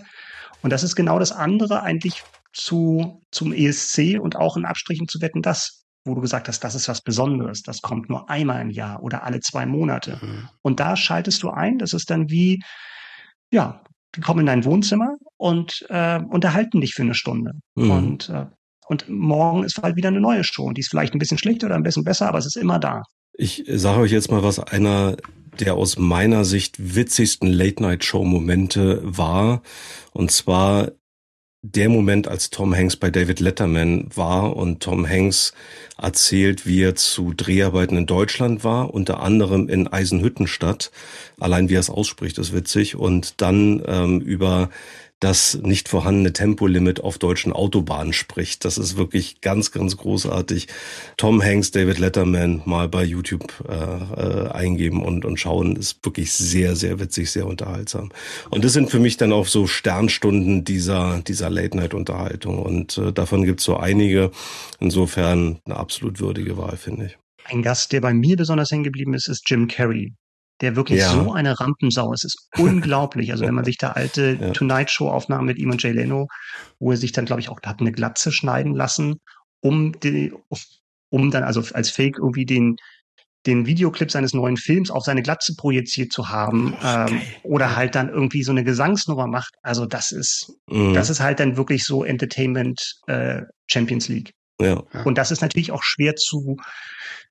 Und das ist genau das andere eigentlich zu, zum ESC und auch in Abstrichen zu wetten, das, wo du gesagt hast, das ist was Besonderes, das kommt nur einmal im Jahr oder alle zwei Monate. Mhm. Und da schaltest du ein, das ist dann wie, ja, die kommen in dein Wohnzimmer und äh, unterhalten dich für eine Stunde. Mhm. Und äh, und morgen ist halt wieder eine neue Show. Und die ist vielleicht ein bisschen schlechter oder ein bisschen besser, aber es ist immer da. Ich sage euch jetzt mal, was einer der aus meiner Sicht witzigsten Late-Night-Show-Momente war. Und zwar der Moment, als Tom Hanks bei David Letterman war und Tom Hanks erzählt, wie er zu Dreharbeiten in Deutschland war, unter anderem in Eisenhüttenstadt. Allein wie er es ausspricht, ist witzig. Und dann ähm, über das nicht vorhandene Tempolimit auf deutschen Autobahnen spricht. Das ist wirklich ganz, ganz großartig. Tom Hanks, David Letterman mal bei YouTube äh, äh, eingeben und, und schauen, ist wirklich sehr, sehr witzig, sehr unterhaltsam. Und das sind für mich dann auch so Sternstunden dieser, dieser Late-Night-Unterhaltung. Und äh, davon gibt's so einige. Insofern eine absolut würdige Wahl, finde ich. Ein Gast, der bei mir besonders hängen geblieben ist, ist Jim Carrey der wirklich ja. so eine Rampensau ist. Es ist unglaublich. Also wenn man sich da alte ja. Tonight Show Aufnahmen mit ihm und Jay Leno, wo er sich dann, glaube ich, auch, hat eine Glatze schneiden lassen, um die, um dann also als Fake irgendwie den den Videoclip seines neuen Films auf seine Glatze projiziert zu haben ähm, oder halt dann irgendwie so eine Gesangsnummer macht. Also das ist mhm. das ist halt dann wirklich so Entertainment äh, Champions League. Ja. Und das ist natürlich auch schwer zu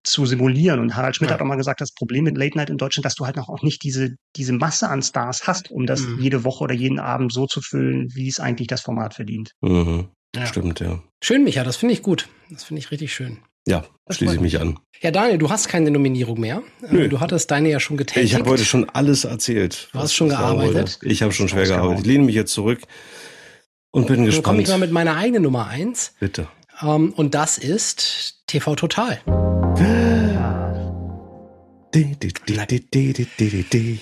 zu simulieren. Und Harald Schmidt ja. hat auch mal gesagt, das Problem mit Late Night in Deutschland, dass du halt noch auch nicht diese, diese Masse an Stars hast, um das mhm. jede Woche oder jeden Abend so zu füllen, wie es eigentlich das Format verdient. Mhm. Ja. Stimmt, ja. Schön, Micha, das finde ich gut. Das finde ich richtig schön. Ja, das schließe ich mich an. Ja, Daniel, du hast keine Nominierung mehr. Nö. Du hattest deine ja schon getätigt. Ich habe heute schon alles erzählt. Du hast schon gearbeitet. Ich habe schon schwer gearbeitet. Ich lehne mich jetzt zurück und bin Dann gespannt. Dann komme ich mal mit meiner eigenen Nummer eins. Bitte. Ähm, und das ist TV Total.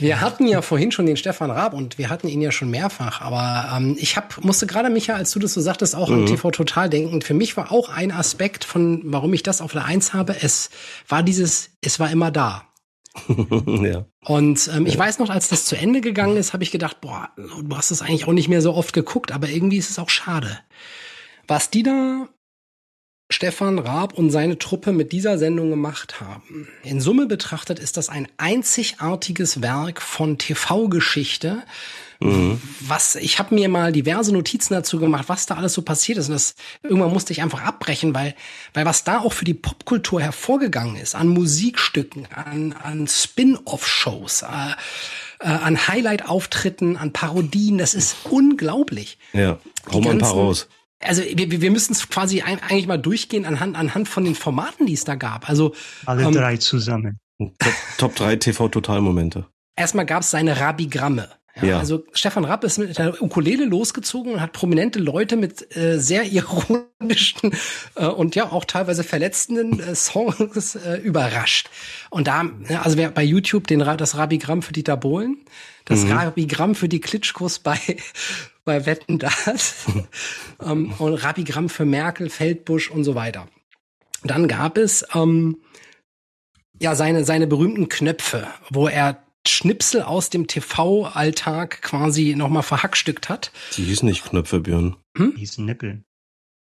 Wir hatten ja vorhin schon den Stefan Raab und wir hatten ihn ja schon mehrfach, aber ähm, ich hab, musste gerade, Micha, als du das so sagtest, auch mhm. an TV Total denken. Für mich war auch ein Aspekt von, warum ich das auf der Eins habe, es war dieses, es war immer da. ja. Und ähm, ich weiß noch, als das zu Ende gegangen ist, habe ich gedacht, boah, du hast es eigentlich auch nicht mehr so oft geguckt, aber irgendwie ist es auch schade. Was die da Stefan Raab und seine Truppe mit dieser Sendung gemacht haben. In Summe betrachtet ist das ein einzigartiges Werk von TV-Geschichte. Mhm. Was ich habe mir mal diverse Notizen dazu gemacht, was da alles so passiert ist. Und das irgendwann musste ich einfach abbrechen, weil weil was da auch für die Popkultur hervorgegangen ist, an Musikstücken, an an Spin-off-Shows. Äh, äh, an Highlight-Auftritten, an Parodien, das ist unglaublich. Ja, mal ein paar raus also wir, wir müssen es quasi eigentlich mal durchgehen anhand, anhand von den Formaten, die es da gab. Also alle ähm, drei zusammen. Top, Top 3 TV-Totalmomente. Erstmal gab es seine Rabigramme. Ja, ja. Also Stefan Rapp ist mit der Ukulele losgezogen und hat prominente Leute mit äh, sehr ironischen äh, und ja auch teilweise verletzenden äh, Songs äh, überrascht. Und da, also wer bei YouTube den das Rabigramm für Dieter Bohlen, das mhm. Rabigramm für die Klitschkos bei bei Wetten das um, ähm, und Rabigramm für Merkel, Feldbusch und so weiter. Dann gab es ähm, ja seine, seine berühmten Knöpfe, wo er Schnipsel aus dem TV-Alltag quasi nochmal verhackstückt hat. Die hießen nicht Knöpfe, Björn. Hm? Die hießen Nippel.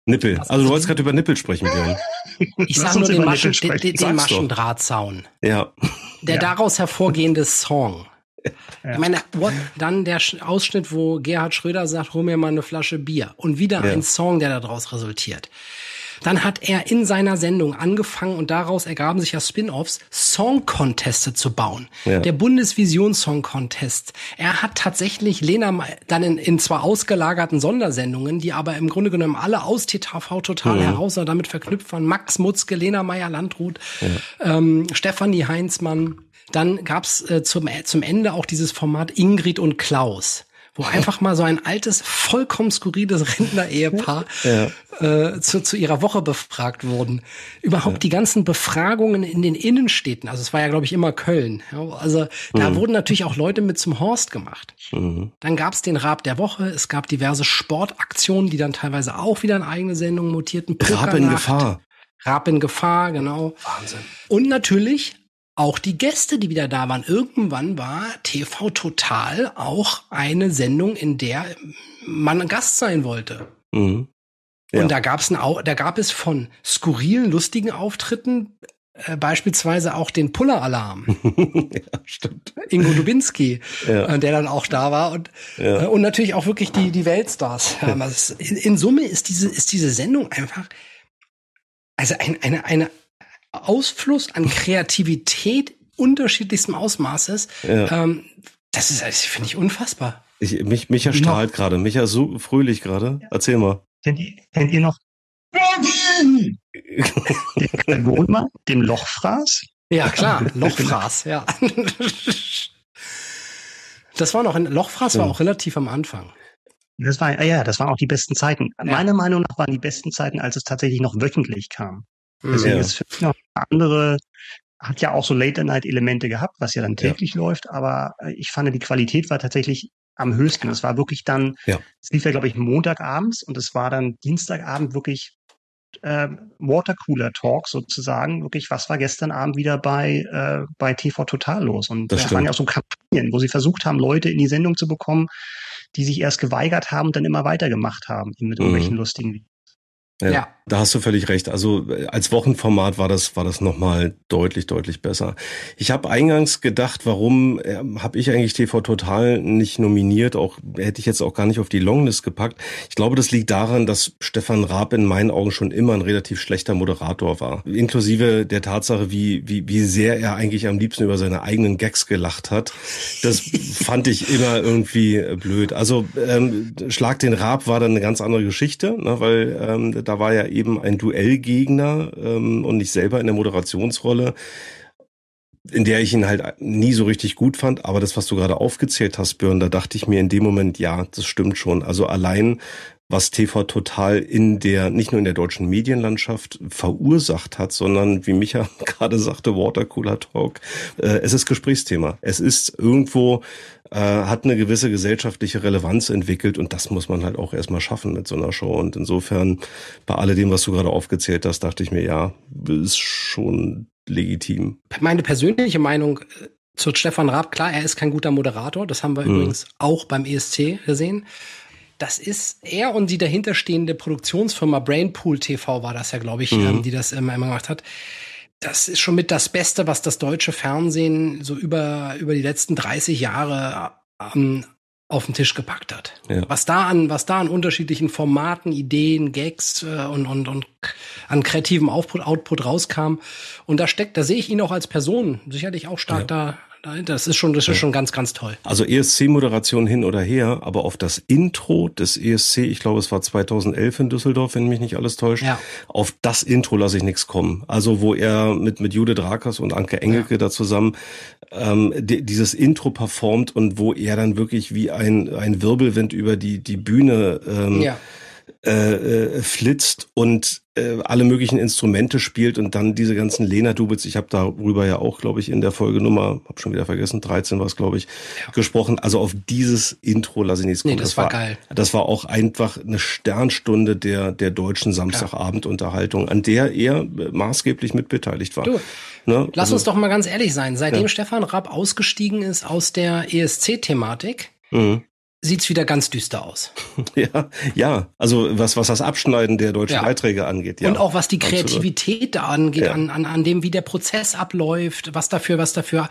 Nippel. Also du wolltest gerade über Nippel sprechen, Björn. Ich sag nur den, Maschen, den, den, den Maschendrahtzaun. Ja. Der ja. daraus hervorgehende Song. Ja. Ich meine, what, dann der Ausschnitt, wo Gerhard Schröder sagt, hol mir mal eine Flasche Bier. Und wieder ja. ein Song, der daraus resultiert. Dann hat er in seiner Sendung angefangen und daraus ergaben sich ja Spin-offs, Song-Conteste zu bauen. Ja. Der Bundesvision Song Contest. Er hat tatsächlich Lena dann in, in zwar ausgelagerten Sondersendungen, die aber im Grunde genommen alle aus TTV total mhm. heraus damit verknüpft waren. Max Mutzke, Lena Meyer-Landrut, ja. ähm, Stefanie Heinzmann. Dann gab's äh, zum, zum Ende auch dieses Format Ingrid und Klaus wo einfach mal so ein altes, vollkommen skurriles Rentner-Ehepaar ja. äh, zu, zu ihrer Woche befragt wurden. Überhaupt ja. die ganzen Befragungen in den Innenstädten, also es war ja, glaube ich, immer Köln. Ja, also da mhm. wurden natürlich auch Leute mit zum Horst gemacht. Mhm. Dann gab es den Rab der Woche, es gab diverse Sportaktionen, die dann teilweise auch wieder in eigene Sendungen mutierten. Rab in Gefahr. Rab in Gefahr, genau. Wahnsinn. Und natürlich auch die Gäste, die wieder da waren. Irgendwann war TV Total auch eine Sendung, in der man Gast sein wollte. Mhm. Ja. Und da gab's ein, da gab es von skurrilen, lustigen Auftritten äh, beispielsweise auch den Puller-Alarm. ja, stimmt. Ingo Dubinski, ja. äh, der dann auch da war und, ja. äh, und natürlich auch wirklich die, die Weltstars. Also in, in, Summe ist diese, ist diese Sendung einfach, also ein, eine, eine Ausfluss an Kreativität unterschiedlichstem Ausmaßes. Ja. Ähm, das ist, das finde ich unfassbar. Ich, mich, Micha strahlt gerade. Micha so fröhlich gerade. Ja. Erzähl mal. Kennt ihr, kennt ihr noch den Wohnmann, den Lochfraß? Ja, klar, Lochfraß, ja. Das war noch ein Lochfraß war auch relativ am Anfang. Das war ja, das waren auch die besten Zeiten. Ja. Meiner Meinung nach waren die besten Zeiten, als es tatsächlich noch wöchentlich kam. Deswegen ja. ist für mich noch andere, hat ja auch so Late-Night-Elemente gehabt, was ja dann täglich ja. läuft, aber äh, ich fand, die Qualität war tatsächlich am höchsten. Es war wirklich dann, ja. es lief ja, glaube ich, Montagabends und es war dann Dienstagabend wirklich äh, Watercooler Talk sozusagen, wirklich, was war gestern Abend wieder bei, äh, bei TV Total los? Und das, das waren ja auch so Kampagnen, wo sie versucht haben, Leute in die Sendung zu bekommen, die sich erst geweigert haben und dann immer weitergemacht haben mit mhm. irgendwelchen lustigen Videos. Ja, ja, Da hast du völlig recht. Also als Wochenformat war das war das nochmal deutlich deutlich besser. Ich habe eingangs gedacht, warum äh, habe ich eigentlich TV Total nicht nominiert? Auch hätte ich jetzt auch gar nicht auf die Longlist gepackt. Ich glaube, das liegt daran, dass Stefan Raab in meinen Augen schon immer ein relativ schlechter Moderator war, inklusive der Tatsache, wie wie wie sehr er eigentlich am liebsten über seine eigenen Gags gelacht hat. Das fand ich immer irgendwie blöd. Also ähm, Schlag den Raab war dann eine ganz andere Geschichte, ne, weil ähm, da war ja eben ein Duellgegner ähm, und nicht selber in der Moderationsrolle, in der ich ihn halt nie so richtig gut fand. Aber das, was du gerade aufgezählt hast, Björn, da dachte ich mir in dem Moment, ja, das stimmt schon. Also allein was TV Total in der, nicht nur in der deutschen Medienlandschaft verursacht hat, sondern wie Micha gerade sagte, Watercooler Talk, äh, es ist Gesprächsthema. Es ist irgendwo, äh, hat eine gewisse gesellschaftliche Relevanz entwickelt und das muss man halt auch erstmal schaffen mit so einer Show. Und insofern, bei alledem, was du gerade aufgezählt hast, dachte ich mir, ja, ist schon legitim. Meine persönliche Meinung äh, zu Stefan Raab, klar, er ist kein guter Moderator, das haben wir mhm. übrigens auch beim ESC gesehen das ist er und die dahinterstehende Produktionsfirma Brainpool TV war das ja, glaube ich, mhm. ähm, die das immer, immer gemacht hat. Das ist schon mit das Beste, was das deutsche Fernsehen so über, über die letzten 30 Jahre ähm, auf den Tisch gepackt hat. Ja. Was da an, was da an unterschiedlichen Formaten, Ideen, Gags äh, und, und, und an kreativem Output, Output rauskam. Und da steckt, da sehe ich ihn auch als Person sicherlich auch stark ja. da, das ist schon, das ist schon ganz, ganz toll. Also ESC-Moderation hin oder her, aber auf das Intro des ESC, ich glaube, es war 2011 in Düsseldorf, wenn mich nicht alles täuscht, ja. auf das Intro lasse ich nichts kommen. Also wo er mit mit Jude Drakas und Anke Engelke ja. da zusammen ähm, die, dieses Intro performt und wo er dann wirklich wie ein ein Wirbelwind über die die Bühne ähm, ja. äh, äh, flitzt und äh, alle möglichen Instrumente spielt und dann diese ganzen Lena-Doubles, ich habe darüber ja auch, glaube ich, in der Folgenummer, habe schon wieder vergessen, 13 war es, glaube ich, ja. gesprochen. Also auf dieses Intro lasse ich nichts kommen. Nee, das, das war geil. Das war auch einfach eine Sternstunde der, der deutschen Samstagabendunterhaltung, an der er maßgeblich mitbeteiligt war. Du, ne? Lass also, uns doch mal ganz ehrlich sein. Seitdem ja. Stefan Rapp ausgestiegen ist aus der ESC-Thematik, mhm sieht's wieder ganz düster aus. Ja, ja. Also was, was das Abschneiden der deutschen ja. Beiträge angeht. Ja. Und auch was die Kreativität da angeht, ja. an, an, an dem, wie der Prozess abläuft, was dafür, was dafür.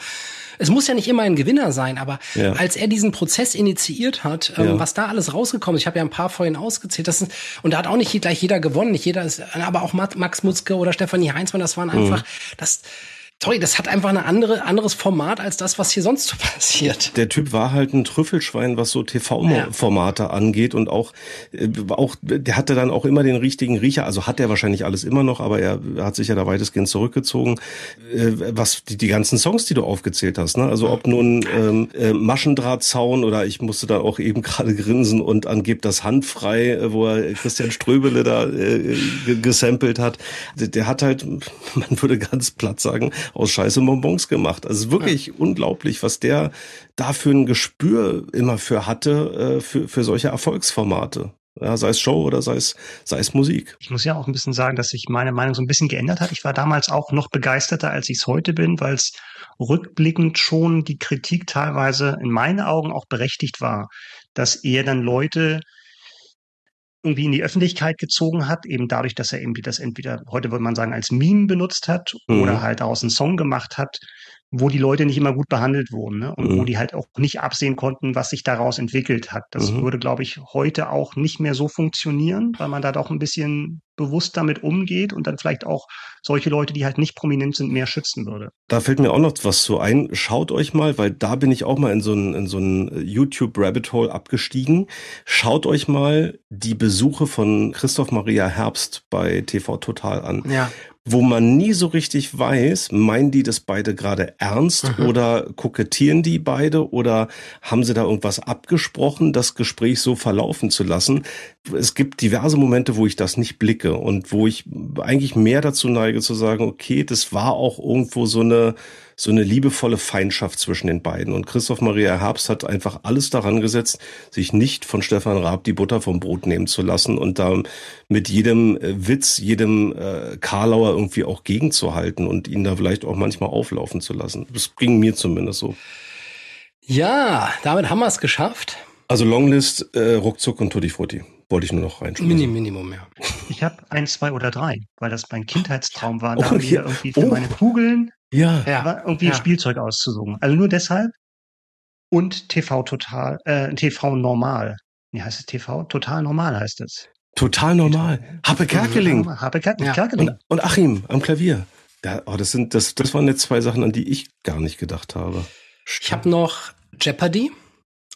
Es muss ja nicht immer ein Gewinner sein, aber ja. als er diesen Prozess initiiert hat, ähm, was da alles rausgekommen ist, ich habe ja ein paar vorhin ausgezählt, das ist, und da hat auch nicht gleich jeder gewonnen, nicht jeder ist, aber auch Max Mutzke oder Stefanie Heinzmann, das waren mhm. einfach, mhm. das, sorry, das hat einfach ein andere, anderes Format als das, was hier sonst so passiert. Der Typ war halt ein Trüffelschwein, was so TV-Formate ja. angeht und auch, äh, auch, der hatte dann auch immer den richtigen Riecher, also hat er wahrscheinlich alles immer noch, aber er hat sich ja da weitestgehend zurückgezogen. Äh, was die, die ganzen Songs, die du aufgezählt hast, ne? Also ob nun ähm, äh, Maschendrahtzaun oder ich musste da auch eben gerade grinsen und angebt das Handfrei, äh, wo er Christian Ströbele da äh, gesampelt hat. Der, der hat halt, man würde ganz platt sagen, aus Scheiße Bonbons gemacht. Also wirklich ja. unglaublich, was der da für ein Gespür immer für hatte, äh, für, für solche Erfolgsformate. Ja, sei es Show oder sei es, sei es Musik. Ich muss ja auch ein bisschen sagen, dass sich meine Meinung so ein bisschen geändert hat. Ich war damals auch noch begeisterter, als ich es heute bin, weil es rückblickend schon die Kritik teilweise in meinen Augen auch berechtigt war, dass er dann Leute irgendwie in die Öffentlichkeit gezogen hat, eben dadurch, dass er irgendwie das entweder, heute würde man sagen, als Meme benutzt hat mhm. oder halt daraus einen Song gemacht hat, wo die Leute nicht immer gut behandelt wurden ne? und mhm. wo die halt auch nicht absehen konnten, was sich daraus entwickelt hat. Das mhm. würde, glaube ich, heute auch nicht mehr so funktionieren, weil man da doch ein bisschen bewusst damit umgeht und dann vielleicht auch solche Leute, die halt nicht prominent sind, mehr schützen würde. Da fällt mir auch noch was so ein. Schaut euch mal, weil da bin ich auch mal in so ein, in so ein YouTube-Rabbit Hole abgestiegen. Schaut euch mal die Besuche von Christoph Maria Herbst bei TV Total an. Ja wo man nie so richtig weiß, meinen die das beide gerade ernst mhm. oder kokettieren die beide oder haben sie da irgendwas abgesprochen, das Gespräch so verlaufen zu lassen. Es gibt diverse Momente, wo ich das nicht blicke und wo ich eigentlich mehr dazu neige zu sagen, okay, das war auch irgendwo so eine so eine liebevolle Feindschaft zwischen den beiden. Und Christoph Maria Herbst hat einfach alles daran gesetzt, sich nicht von Stefan Raab die Butter vom Brot nehmen zu lassen und da mit jedem äh, Witz, jedem äh, Karlauer irgendwie auch gegenzuhalten und ihn da vielleicht auch manchmal auflaufen zu lassen. Das ging mir zumindest so. Ja, damit haben wir es geschafft. Also Longlist, äh, Ruckzuck und Tutti Frutti. Wollte ich nur noch reinschreiben. Minim, Minimum, ja. Ich habe ein, zwei oder drei, weil das mein Kindheitstraum war, da oh, ja. irgendwie für oh. meine Kugeln ja. ja. irgendwie ja. Spielzeug auszusuchen. Also nur deshalb. Und TV total, äh, TV normal. Wie heißt es TV? Total normal heißt es. Total normal. Happe Kerkeling. Happe Kerkeling. Und, und Achim am Klavier. Ja, oh, das sind, das, das waren jetzt zwei Sachen, an die ich gar nicht gedacht habe. Stimmt. Ich habe noch Jeopardy.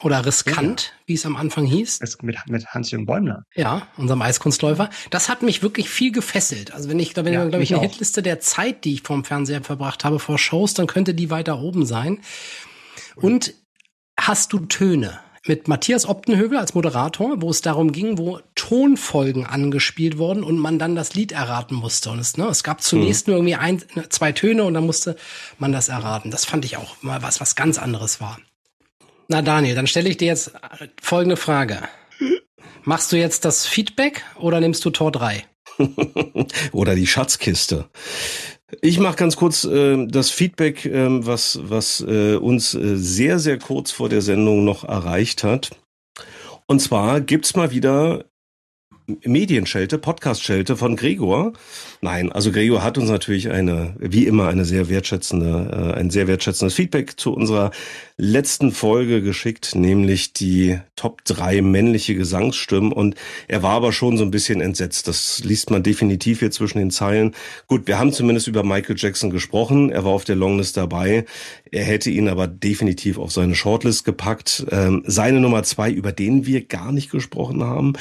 Oder riskant, ja. wie es am Anfang hieß. Mit, mit Hans-Jürgen Bäumler. Ja, unserem Eiskunstläufer. Das hat mich wirklich viel gefesselt. Also wenn ich, da wenn ja, glaube ich, eine auch. Hitliste der Zeit, die ich vorm Fernseher verbracht habe, vor Shows, dann könnte die weiter oben sein. Und hast du Töne? Mit Matthias Optenhövel als Moderator, wo es darum ging, wo Tonfolgen angespielt wurden und man dann das Lied erraten musste. Und es, ne, es gab zunächst mhm. nur irgendwie ein, zwei Töne und dann musste man das erraten. Das fand ich auch mal was, was ganz anderes war. Na Daniel, dann stelle ich dir jetzt folgende Frage. Machst du jetzt das Feedback oder nimmst du Tor 3? oder die Schatzkiste. Ich mache ganz kurz äh, das Feedback, äh, was, was äh, uns äh, sehr, sehr kurz vor der Sendung noch erreicht hat. Und zwar gibt's mal wieder Medienschelte, Podcast-Schelte von Gregor. Nein, also Gregor hat uns natürlich eine, wie immer, eine sehr wertschätzende, äh, ein sehr wertschätzendes Feedback zu unserer letzten Folge geschickt, nämlich die Top 3 männliche Gesangsstimmen. Und er war aber schon so ein bisschen entsetzt. Das liest man definitiv hier zwischen den Zeilen. Gut, wir haben zumindest über Michael Jackson gesprochen. Er war auf der Longlist dabei. Er hätte ihn aber definitiv auf seine Shortlist gepackt. Ähm, seine Nummer zwei, über den wir gar nicht gesprochen haben,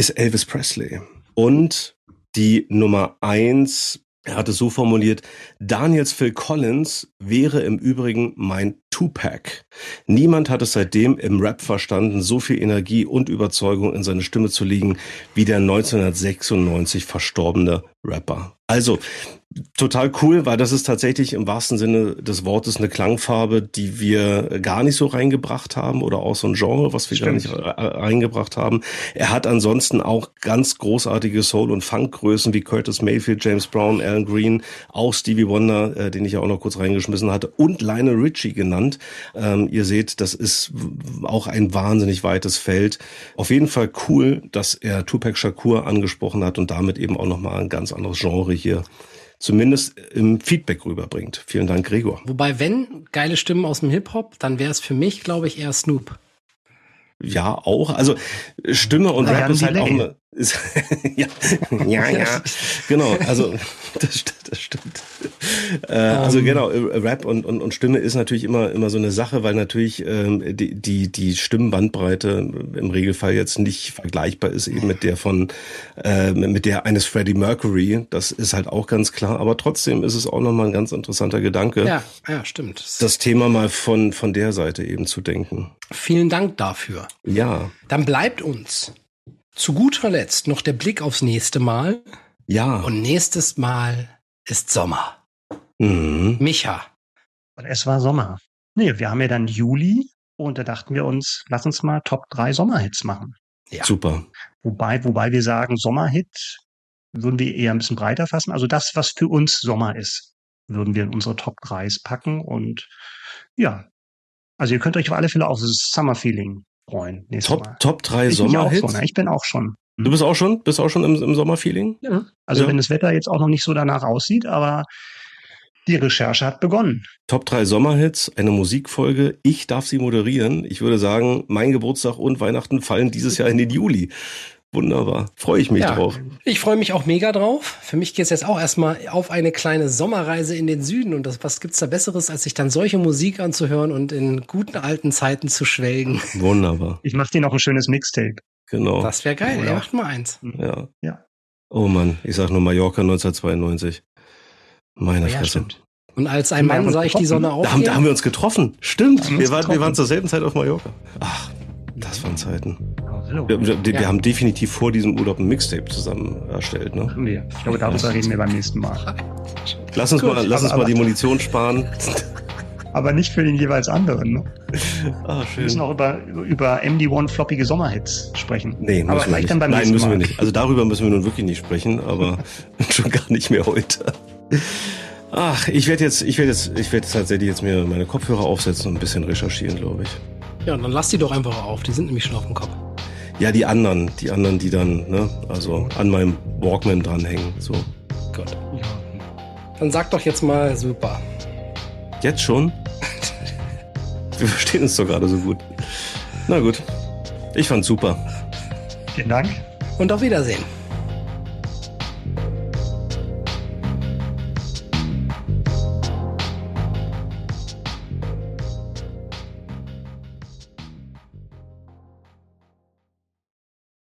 ist Elvis Presley. Und die Nummer eins Er hat so formuliert, Daniels Phil Collins wäre im Übrigen mein Tupac. Niemand hat es seitdem im Rap verstanden, so viel Energie und Überzeugung in seine Stimme zu legen, wie der 1996 verstorbene Rapper. Also, total cool, weil das ist tatsächlich im wahrsten Sinne des Wortes eine Klangfarbe, die wir gar nicht so reingebracht haben oder auch so ein Genre, was wir Stimmt. gar nicht reingebracht haben. Er hat ansonsten auch ganz großartige Soul- und Funkgrößen wie Curtis Mayfield, James Brown, Alan Green, auch Stevie Wonder, äh, den ich ja auch noch kurz reingeschmissen hatte, und Lionel Richie genannt. Ähm, ihr seht, das ist auch ein wahnsinnig weites Feld. Auf jeden Fall cool, dass er Tupac Shakur angesprochen hat und damit eben auch nochmal ein ganz anderes Genre hier zumindest im Feedback rüberbringt. Vielen Dank, Gregor. Wobei, wenn geile Stimmen aus dem Hip-Hop, dann wäre es für mich, glaube ich, eher Snoop. Ja, auch. Also Stimme und Rap ist halt auch eine, ja, ja, ja, genau. Also das, das stimmt. Äh, also. Ähm. genau, Rap und, und, und Stimme ist natürlich immer immer so eine Sache, weil natürlich ähm, die, die die Stimmenbandbreite im Regelfall jetzt nicht vergleichbar ist eben mit der von äh, mit der eines Freddie Mercury. Das ist halt auch ganz klar. Aber trotzdem ist es auch nochmal ein ganz interessanter Gedanke. Ja, ja, stimmt. Das Thema mal von von der Seite eben zu denken. Vielen Dank dafür. Ja. Dann bleibt uns zu guter Letzt noch der Blick aufs nächste Mal. Ja. Und nächstes Mal ist Sommer. Mhm. Micha. Und es war Sommer. Nee, wir haben ja dann Juli und da dachten wir uns, lass uns mal Top 3 Sommerhits machen. Ja. Super. Wobei, wobei wir sagen, Sommerhit würden wir eher ein bisschen breiter fassen. Also das, was für uns Sommer ist, würden wir in unsere Top 3 packen. Und ja, also ihr könnt euch auf alle Fälle auf das Summer Feeling freuen. Top, Mal. Top 3 Sommerhits? So, ne? ich bin auch schon. Du bist auch schon? Bist auch schon im, im Sommerfeeling? Ja. Also ja. wenn das Wetter jetzt auch noch nicht so danach aussieht, aber die Recherche hat begonnen. Top 3 Sommerhits, eine Musikfolge. Ich darf sie moderieren. Ich würde sagen, mein Geburtstag und Weihnachten fallen dieses Jahr in den Juli. Wunderbar. Freue ich mich ja, drauf. Ich freue mich auch mega drauf. Für mich geht es jetzt auch erstmal auf eine kleine Sommerreise in den Süden. Und das, was gibt's da Besseres, als sich dann solche Musik anzuhören und in guten alten Zeiten zu schwelgen? Wunderbar. Ich mache dir noch ein schönes Mixtape. Genau. Das wäre geil. Oder? macht mal eins. Ja. ja. Oh Mann, ich sag nur Mallorca 1992. Meine ja, Fresse. Stimmt. Und als ein Mann sah ich die Sonne auf. Da haben, da haben wir uns getroffen. Stimmt. Wir, waren, wir waren zur selben Zeit auf Mallorca. Ach, das waren Zeiten. Wir, wir, wir haben definitiv vor diesem Urlaub ein Mixtape zusammen erstellt, ne? Nee, ich glaube, darüber reden wir beim nächsten Mal. Lass uns Gut, mal, lass uns mal die Munition sparen. Aber nicht für den jeweils anderen, ne? Ah, schön. Wir müssen auch über, über MD1 floppige Sommerhits sprechen. Nee, müssen aber wir nicht. Dann beim Nein, müssen Mal. wir nicht. Also darüber müssen wir nun wirklich nicht sprechen, aber schon gar nicht mehr heute. Ach, ich werde jetzt, ich werde jetzt, ich werde tatsächlich jetzt mir meine Kopfhörer aufsetzen und ein bisschen recherchieren, glaube ich. Ja, dann lass die doch einfach auf. Die sind nämlich schon auf dem Kopf. Ja, die anderen, die anderen, die dann, ne, also an meinem Walkman dranhängen, so. Gut. Dann sag doch jetzt mal super. Jetzt schon? Wir verstehen uns doch gerade so gut. Na gut. Ich fand's super. Vielen Dank. Und auf Wiedersehen.